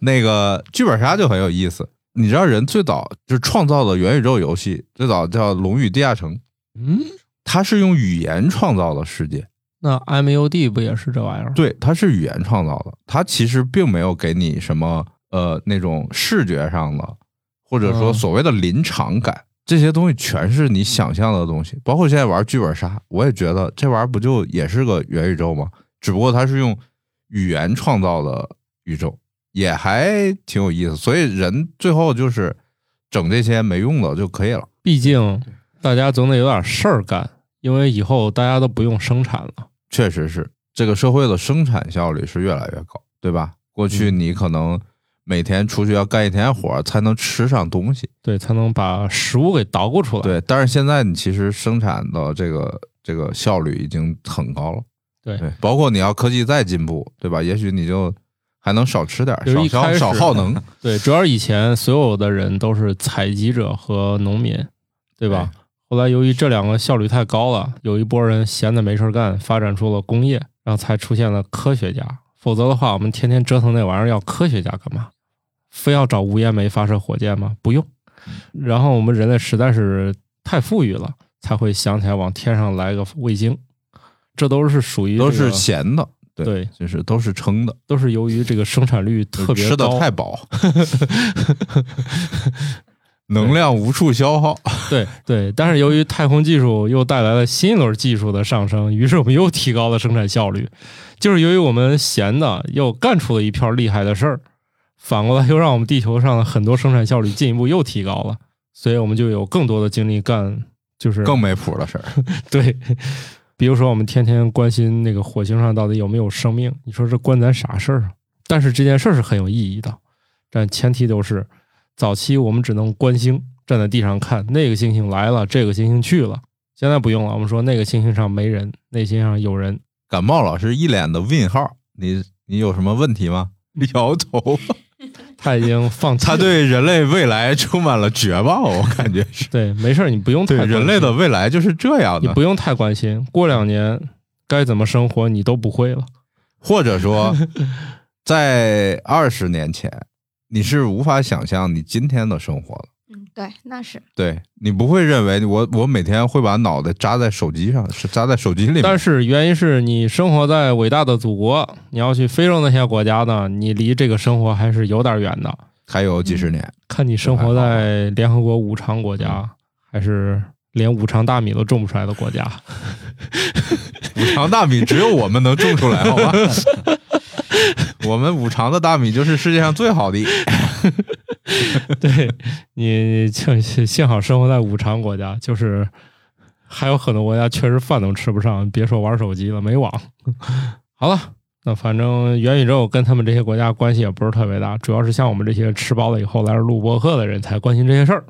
[SPEAKER 2] 那个剧本杀就很有意思。你知道人最早就是创造的元宇宙游戏，最早叫《龙与地下城》，
[SPEAKER 1] 嗯，
[SPEAKER 2] 它是用语言创造的世界。
[SPEAKER 1] 那 MUD 不也是这玩意儿？
[SPEAKER 2] 对，它是语言创造的，它其实并没有给你什么呃那种视觉上的，或者说
[SPEAKER 1] 嗯
[SPEAKER 2] 所谓的临场感，这些东西全是你想象的东西。包括现在玩剧本杀，我也觉得这玩意儿不就也是个元宇宙吗？只不过它是用语言创造的宇宙，也还挺有意思。所以人最后就是整这些没用的就可以了。
[SPEAKER 1] 毕竟大家总得有点事儿干，因为以后大家都不用生产了。
[SPEAKER 2] 确实是这个社会的生产效率是越来越高，对吧？过去
[SPEAKER 1] 嗯
[SPEAKER 2] 你可能每天出去要干一天活儿才能吃上东西，
[SPEAKER 1] 对，才能把食物给捣鼓出来。
[SPEAKER 2] 对。但是现在你其实生产的这个这个效率已经很高了，
[SPEAKER 1] 对
[SPEAKER 2] 对。包括你要科技再进步，对吧？也许你就还能少吃点儿，
[SPEAKER 1] 就是一
[SPEAKER 2] 少消
[SPEAKER 1] 开始
[SPEAKER 2] 少耗能，
[SPEAKER 1] 对，主要是以前所有的人都是采集者和农民，对吧？后来由于这两个效率太高了，有一波人闲的没事儿干，发展出了工业，然后才出现了科学家。否则的话，我们天天折腾那玩意儿，要科学家干嘛？非要找无烟煤发射火箭吗？不用。然后我们人类实在是太富裕了，才会想起来往天上来个卫星。这都是属于、这
[SPEAKER 2] 都
[SPEAKER 1] 个、
[SPEAKER 2] 是咸的，对，
[SPEAKER 1] 对
[SPEAKER 2] 就是都是撑的，
[SPEAKER 1] 都是由于这个生产率特别
[SPEAKER 2] 吃的，太饱，能量无处消耗。
[SPEAKER 1] 对对，但是由于太空技术又带来了新一轮技术的上升，于是我们又提高了生产效率。就是由于我们闲的又干出了一片厉害的事儿，反过来又让我们地球上的很多生产效率进一步又提高了，所以我们就有更多的精力干，就是
[SPEAKER 2] 更没谱的事儿，
[SPEAKER 1] 对。比如说，我们天天关心那个火星上到底有没有生命，你说这关咱啥事儿啊？但是这件事儿是很有意义的，但前提都是早期我们只能观星，站在地上看那个星星来了，这个星星去了。现在不用了，我们说那个星星上没人，那星星上有人。
[SPEAKER 2] 感冒老师一脸的问号，你你有什么问题吗？摇头，
[SPEAKER 1] 他已经放弃了，
[SPEAKER 2] 他对人类未来充满了绝望，我感觉是
[SPEAKER 1] 对没事儿，你不用太
[SPEAKER 2] 对
[SPEAKER 1] 关心
[SPEAKER 2] 人类的未来就是这样的，
[SPEAKER 1] 你不用太关心，过两年该怎么生活你都不会了。
[SPEAKER 2] 或者说，在二十年前，你是无法想象你今天的生活的。
[SPEAKER 4] 嗯，对，那是
[SPEAKER 2] 对你不会认为我我每天会把脑袋扎在手机上，是扎在手机里面。
[SPEAKER 1] 但是原因是你生活在伟大的祖国，你要去非洲那些国家呢，你离这个生活还是有点远的。
[SPEAKER 2] 还有几十年，
[SPEAKER 1] 看你生活在联合国五常国家，还是连五常大米都种不出来的国家。
[SPEAKER 2] 五常大米只有我们能种出来，好吧？我们五常的大米就是世界上最好的。
[SPEAKER 1] 对你幸幸好生活在五常国家，就是还有很多国家确实饭都吃不上，别说玩手机了，没网。好了，那反正元宇宙跟他们这些国家关系也不是特别大，主要是像我们这些吃饱了以后来这录播客的人才关心这些事儿。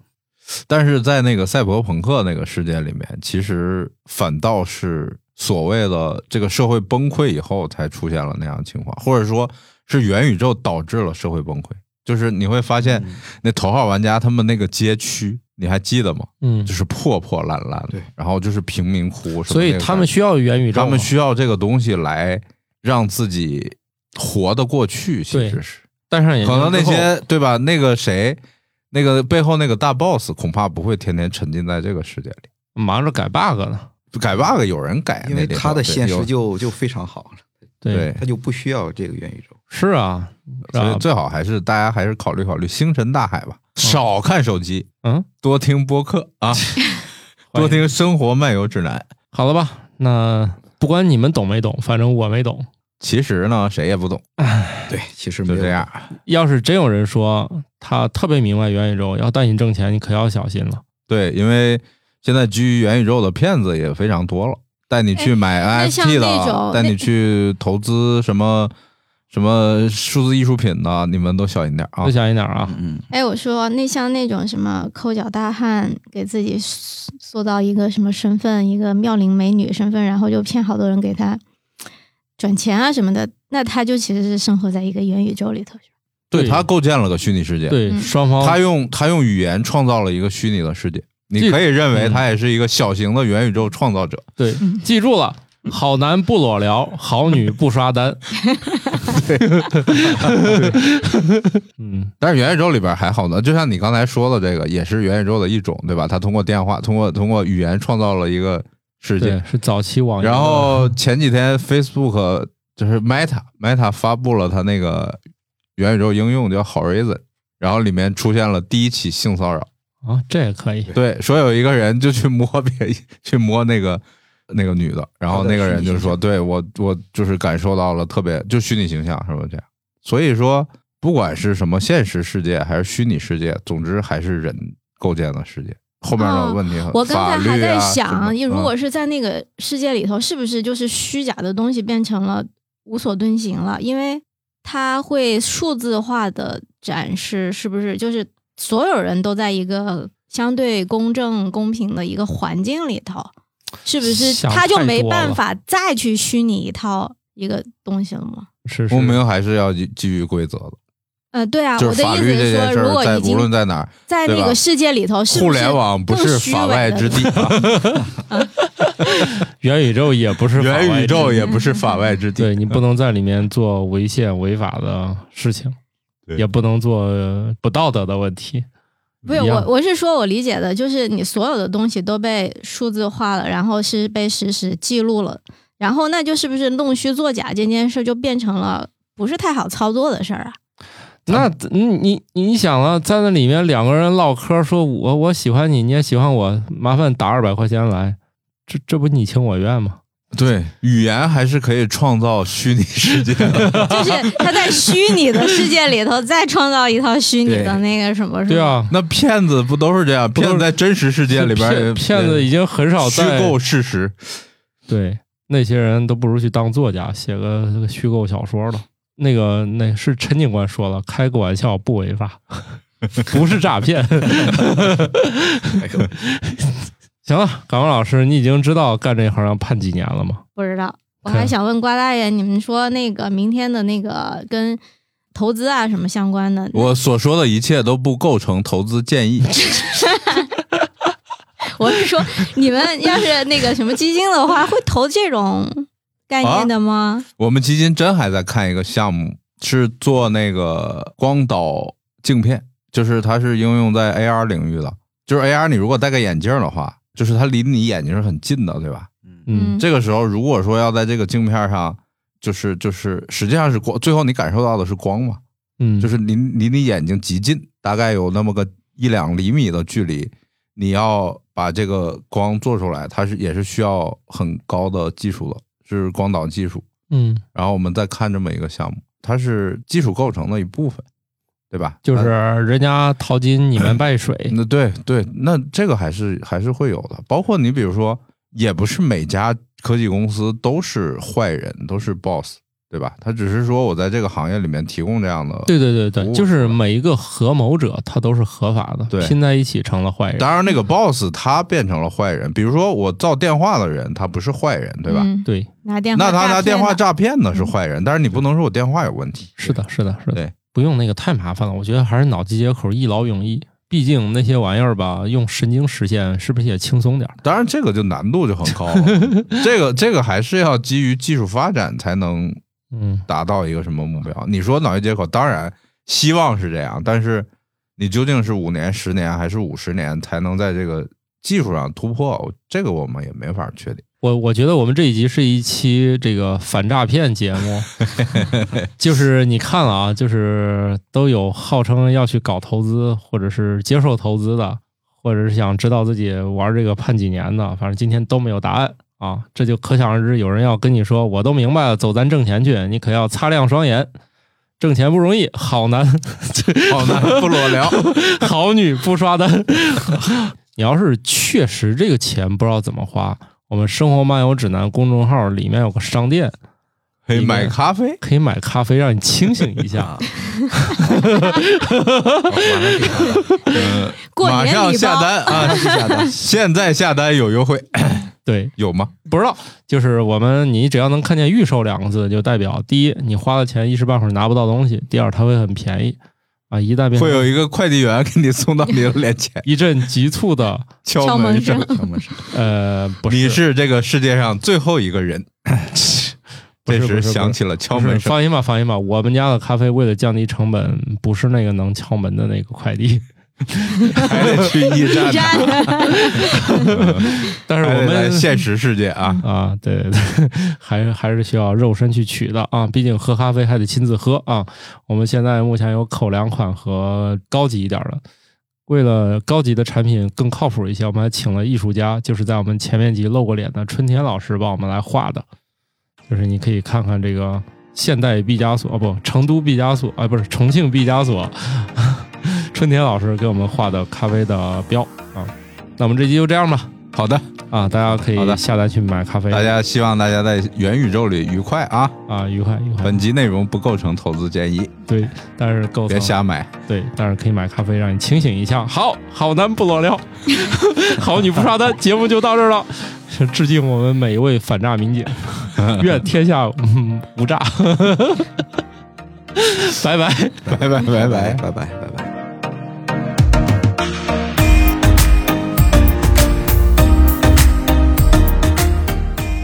[SPEAKER 2] 但是在那个赛博朋克那个世界里面，其实反倒是所谓的这个社会崩溃以后才出现了那样的情况，或者说是元宇宙导致了社会崩溃。就是你会发现，那头号玩家他们那个街区，你还记得吗？
[SPEAKER 1] 嗯。
[SPEAKER 2] 就，是破破烂烂的，
[SPEAKER 5] 对。
[SPEAKER 2] 然后就是贫民窟
[SPEAKER 1] 所以他们需要元宇宙，
[SPEAKER 2] 他们需要这个东西来让自己活得过去，其实是。
[SPEAKER 1] 戴上眼镜
[SPEAKER 2] 可能那些对吧？那个谁，那个背后那个大 boss 恐怕不会天天沉浸在这个世界里。
[SPEAKER 1] 忙着改 bug 呢。
[SPEAKER 2] 改 bug 有人改，
[SPEAKER 5] 因为他的现实就就非常好了，
[SPEAKER 2] 对，
[SPEAKER 5] 他就不需要这个元宇宙。
[SPEAKER 1] 是啊，
[SPEAKER 2] 所以最好还是大家还是考虑考虑星辰大海吧，少看手机，
[SPEAKER 1] 嗯，
[SPEAKER 2] 多听播客啊，多听生活漫游指南。
[SPEAKER 1] 好了吧？那不管你们懂没懂，反正我没懂。
[SPEAKER 2] 其实呢，谁也不懂，
[SPEAKER 5] 对，其实
[SPEAKER 2] 就这样。
[SPEAKER 1] 要是真有人说他特别明白元宇宙，要带你挣钱，你可要小心了。
[SPEAKER 2] 对，因为现在基于元宇宙的骗子也非常多了，带你去买 NFT 的，带你去投资什么什么数字艺术品的，你们都小心点啊
[SPEAKER 1] 都！小心点啊！
[SPEAKER 5] 嗯，
[SPEAKER 4] 哎，我说那像那种什么抠脚大汉，给自己塑塑造一个什么身份，一个妙龄美女身份，然后就骗好多人给他转钱啊什么的，那他就其实是生活在一个元宇宙里头。
[SPEAKER 2] 对
[SPEAKER 1] 对
[SPEAKER 2] 他构建了个虚拟世界，
[SPEAKER 1] 对，
[SPEAKER 4] 嗯
[SPEAKER 1] 双方
[SPEAKER 2] 他用他用语言创造了一个虚拟的世界，你可以认为
[SPEAKER 1] 嗯
[SPEAKER 2] 他也是一个小型的元宇宙创造者。
[SPEAKER 1] 对
[SPEAKER 4] 嗯
[SPEAKER 1] 记住了，好男不裸聊，好女不刷单。嗯，
[SPEAKER 2] 但是元宇宙里边还好呢，就像你刚才说的这个，也是元宇宙的一种，对吧？它通过电话，通过通过语言创造了一个世界。，
[SPEAKER 1] 是早期网。
[SPEAKER 2] 然后 前几天 Facebook 就是 Meta Meta 发布了它那个元宇宙应用叫 Horizon，然后里面出现了第一起性骚扰。
[SPEAKER 1] 啊，这也可以。
[SPEAKER 2] 对，说有一个人就去摸别 去摸那个那个女的，然后那个人就说：“对我我就是感受到了特别就虚拟形象是吧？这样，所以说不管是什么现实世界还是虚拟世界，总之还是人构建的世界。后面的问题很、
[SPEAKER 4] 哦我刚才还在想，如
[SPEAKER 2] 嗯
[SPEAKER 4] 果是在那个世界里头，是不是就是虚假的东西变成了无所遁形了？因为它会数字化的展示，是不是就是所有人都在一个相对公正公平的一个环境里头？是不是？他就没办法再去虚拟一套一个东西了吗？
[SPEAKER 1] 是是。
[SPEAKER 2] 公平还是要基基于规则的，
[SPEAKER 4] 呃，对啊，
[SPEAKER 2] 就是
[SPEAKER 4] 我的意思
[SPEAKER 2] 法律这
[SPEAKER 4] 是说，
[SPEAKER 2] 件事儿，在无
[SPEAKER 4] 如果已经
[SPEAKER 2] 论在哪儿，
[SPEAKER 4] 在那个世界里头，是是
[SPEAKER 2] 互联网不是法外
[SPEAKER 4] 的
[SPEAKER 2] 之地啊，
[SPEAKER 1] 元宇宙也不是法外
[SPEAKER 2] 元宇宙也不是法外之地。
[SPEAKER 1] 对你不能在里面做违宪违法的事情，
[SPEAKER 2] 对
[SPEAKER 1] 也不能做呃不道德的问题。
[SPEAKER 4] 不是我，我是说我理解的，就是你所有的东西都被数字化了，然后是被实时记录了，然后那就是不是弄虚作假这件事就变成了不是太好操作的事儿啊？
[SPEAKER 1] 那你你你想啊，在那里面两个人唠嗑，说我我喜欢你，你也喜欢我，麻烦打二百块钱来，这这不你情我愿吗？
[SPEAKER 2] 对，语言还是可以创造虚拟世界的。
[SPEAKER 4] 就是他在虚拟的世界里头再创造一套虚拟的那个什么，
[SPEAKER 1] 对啊，
[SPEAKER 2] 那骗子不都是这样？骗子在真实世界里边，
[SPEAKER 1] 骗骗子已经很少
[SPEAKER 2] 虚构事实。
[SPEAKER 1] 对那些人都不如去当作家，写个虚构小说了。那个那是陈警官说了，开个玩笑不违法，不是诈骗。行了，港文老师，你已经知道干这行要判几年了吗？
[SPEAKER 4] 不知道。我还想问瓜大爷，你们说那个明天的那个跟投资啊什么相关的，
[SPEAKER 2] 我所说的一切都不构成投资建议。
[SPEAKER 4] 我是说，你们要是那个什么基金的话，会投这种概念的吗？
[SPEAKER 2] 我们基金真还在看一个项目，是做那个光导镜片，就是它是应用在 AR 领域的。就是 AR，你如果戴个眼镜的话，就是它离你眼睛是很近的，对吧？
[SPEAKER 1] 嗯，
[SPEAKER 2] 这个时候，如果说要在这个镜片上，就是就是实际上是光，最后你感受到的是光嘛，
[SPEAKER 1] 嗯，
[SPEAKER 2] 就是离离你眼睛极近，大概有那么个一两厘米的距离，你要把这个光做出来，它是也是需要很高的技术的，是光导技术。
[SPEAKER 1] 嗯，
[SPEAKER 2] 然后我们再看这么一个项目，它是技术构成的一部分，对吧？
[SPEAKER 1] 就是人家淘金，你们拜水。
[SPEAKER 2] 那对对，那这个还是还是会有的。包括你比如说，也不是每家科技公司都是坏人，都是 boss，对吧？他只是说我在这个行业里面提供这样的。
[SPEAKER 1] 对对对对，就是每一个合谋者，他都是合法的，
[SPEAKER 2] 对
[SPEAKER 1] 拼在一起成了坏人。
[SPEAKER 2] 当然，那个 boss 他变成了坏人，比如说我造电话的人，他不是坏人，对吧？
[SPEAKER 4] 嗯
[SPEAKER 1] 对，
[SPEAKER 4] 拿电话
[SPEAKER 2] 那他拿电话
[SPEAKER 4] 诈
[SPEAKER 2] 诈骗的是坏人，但是你不能说我电话有问题。
[SPEAKER 1] 是的，是的，是的。
[SPEAKER 2] 对，
[SPEAKER 1] 不用那个太麻烦了，我觉得还是脑机接口一劳永逸。毕竟那些玩意儿吧，用神经实现是不是也轻松点儿？
[SPEAKER 2] 当然，这个就难度就很高了。这个这个还是要基于技术发展才能
[SPEAKER 1] 嗯，
[SPEAKER 2] 达到一个什么目标？你说脑机接口，当然希望是这样，但是你究竟是五年、十年还是五十年才能在这个技术上突破？这个我们也没法确定。
[SPEAKER 1] 我我觉得我们这一集是一期这个反诈骗节目，就是你看了啊，就是都有号称要去搞投资或者是接受投资的，或者是想知道自己玩这个判几年的，反正今天都没有答案啊，这就可想而知，有人要跟你说我都明白了，走咱挣钱去，你可要擦亮双眼。挣钱不容易，好难，
[SPEAKER 2] 好男不裸聊。
[SPEAKER 1] 好女不刷单。你要是确实这个钱不知道怎么花，我们生活漫游指南公众号里面有个商店，
[SPEAKER 2] 可以买咖啡，
[SPEAKER 1] 可以买咖啡让你清醒一下。
[SPEAKER 5] 啊，马上
[SPEAKER 2] 下单啊！下单，现在下单有优惠，
[SPEAKER 1] 对，
[SPEAKER 2] 有吗？
[SPEAKER 1] 不知道，就是我们你只要能看见“预售”两个字，就代表第一，你花了钱一时半会儿拿不到东西；第二，它会很便宜啊。啊，一旦变
[SPEAKER 2] 会有一个快递员给你送到你的脸前
[SPEAKER 1] 一阵急促的
[SPEAKER 2] 敲
[SPEAKER 4] 敲门
[SPEAKER 2] 门声
[SPEAKER 4] 声。
[SPEAKER 5] 敲门声。
[SPEAKER 1] 呃，不是，
[SPEAKER 2] 你是这个世界上最后一个人。这时响起了敲门声，
[SPEAKER 1] 放心吧，放心吧，我们家的咖啡为了降低成本，不是那个能敲门的那个快递，
[SPEAKER 2] 还得去驿站呢，
[SPEAKER 1] 但是我们
[SPEAKER 2] 现实世界啊，
[SPEAKER 1] 啊，对对对，还是还是需要肉身去取的啊，毕竟喝咖啡还得亲自喝啊。我们现在目前有口粮款和高级一点的，为了高级的产品更靠谱一些，我们还请了艺术家，就是在我们前面集露过脸的春天老师帮我们来画的，就是你可以看看这个现代毕加索，哦不，成都毕加索，啊不是重庆毕加索，春天老师给我们画的咖啡的标啊。那我们这期就这样吧。
[SPEAKER 2] 好的，
[SPEAKER 1] 啊，大家可以下单去买咖啡。
[SPEAKER 2] 大家希望大家在元宇宙里愉快啊。
[SPEAKER 1] 啊，愉快愉快。
[SPEAKER 2] 本集内容不构成投资建议，
[SPEAKER 1] 对，但是构
[SPEAKER 2] 别瞎买。
[SPEAKER 1] 对，但是可以买咖啡让你清醒一下。好好男不裸聊，好女不刷单，节目就到这儿了。致敬我们每一位反诈民警，愿天下、嗯、无诈。拜拜。
[SPEAKER 2] 拜拜拜拜。
[SPEAKER 5] 拜拜拜拜。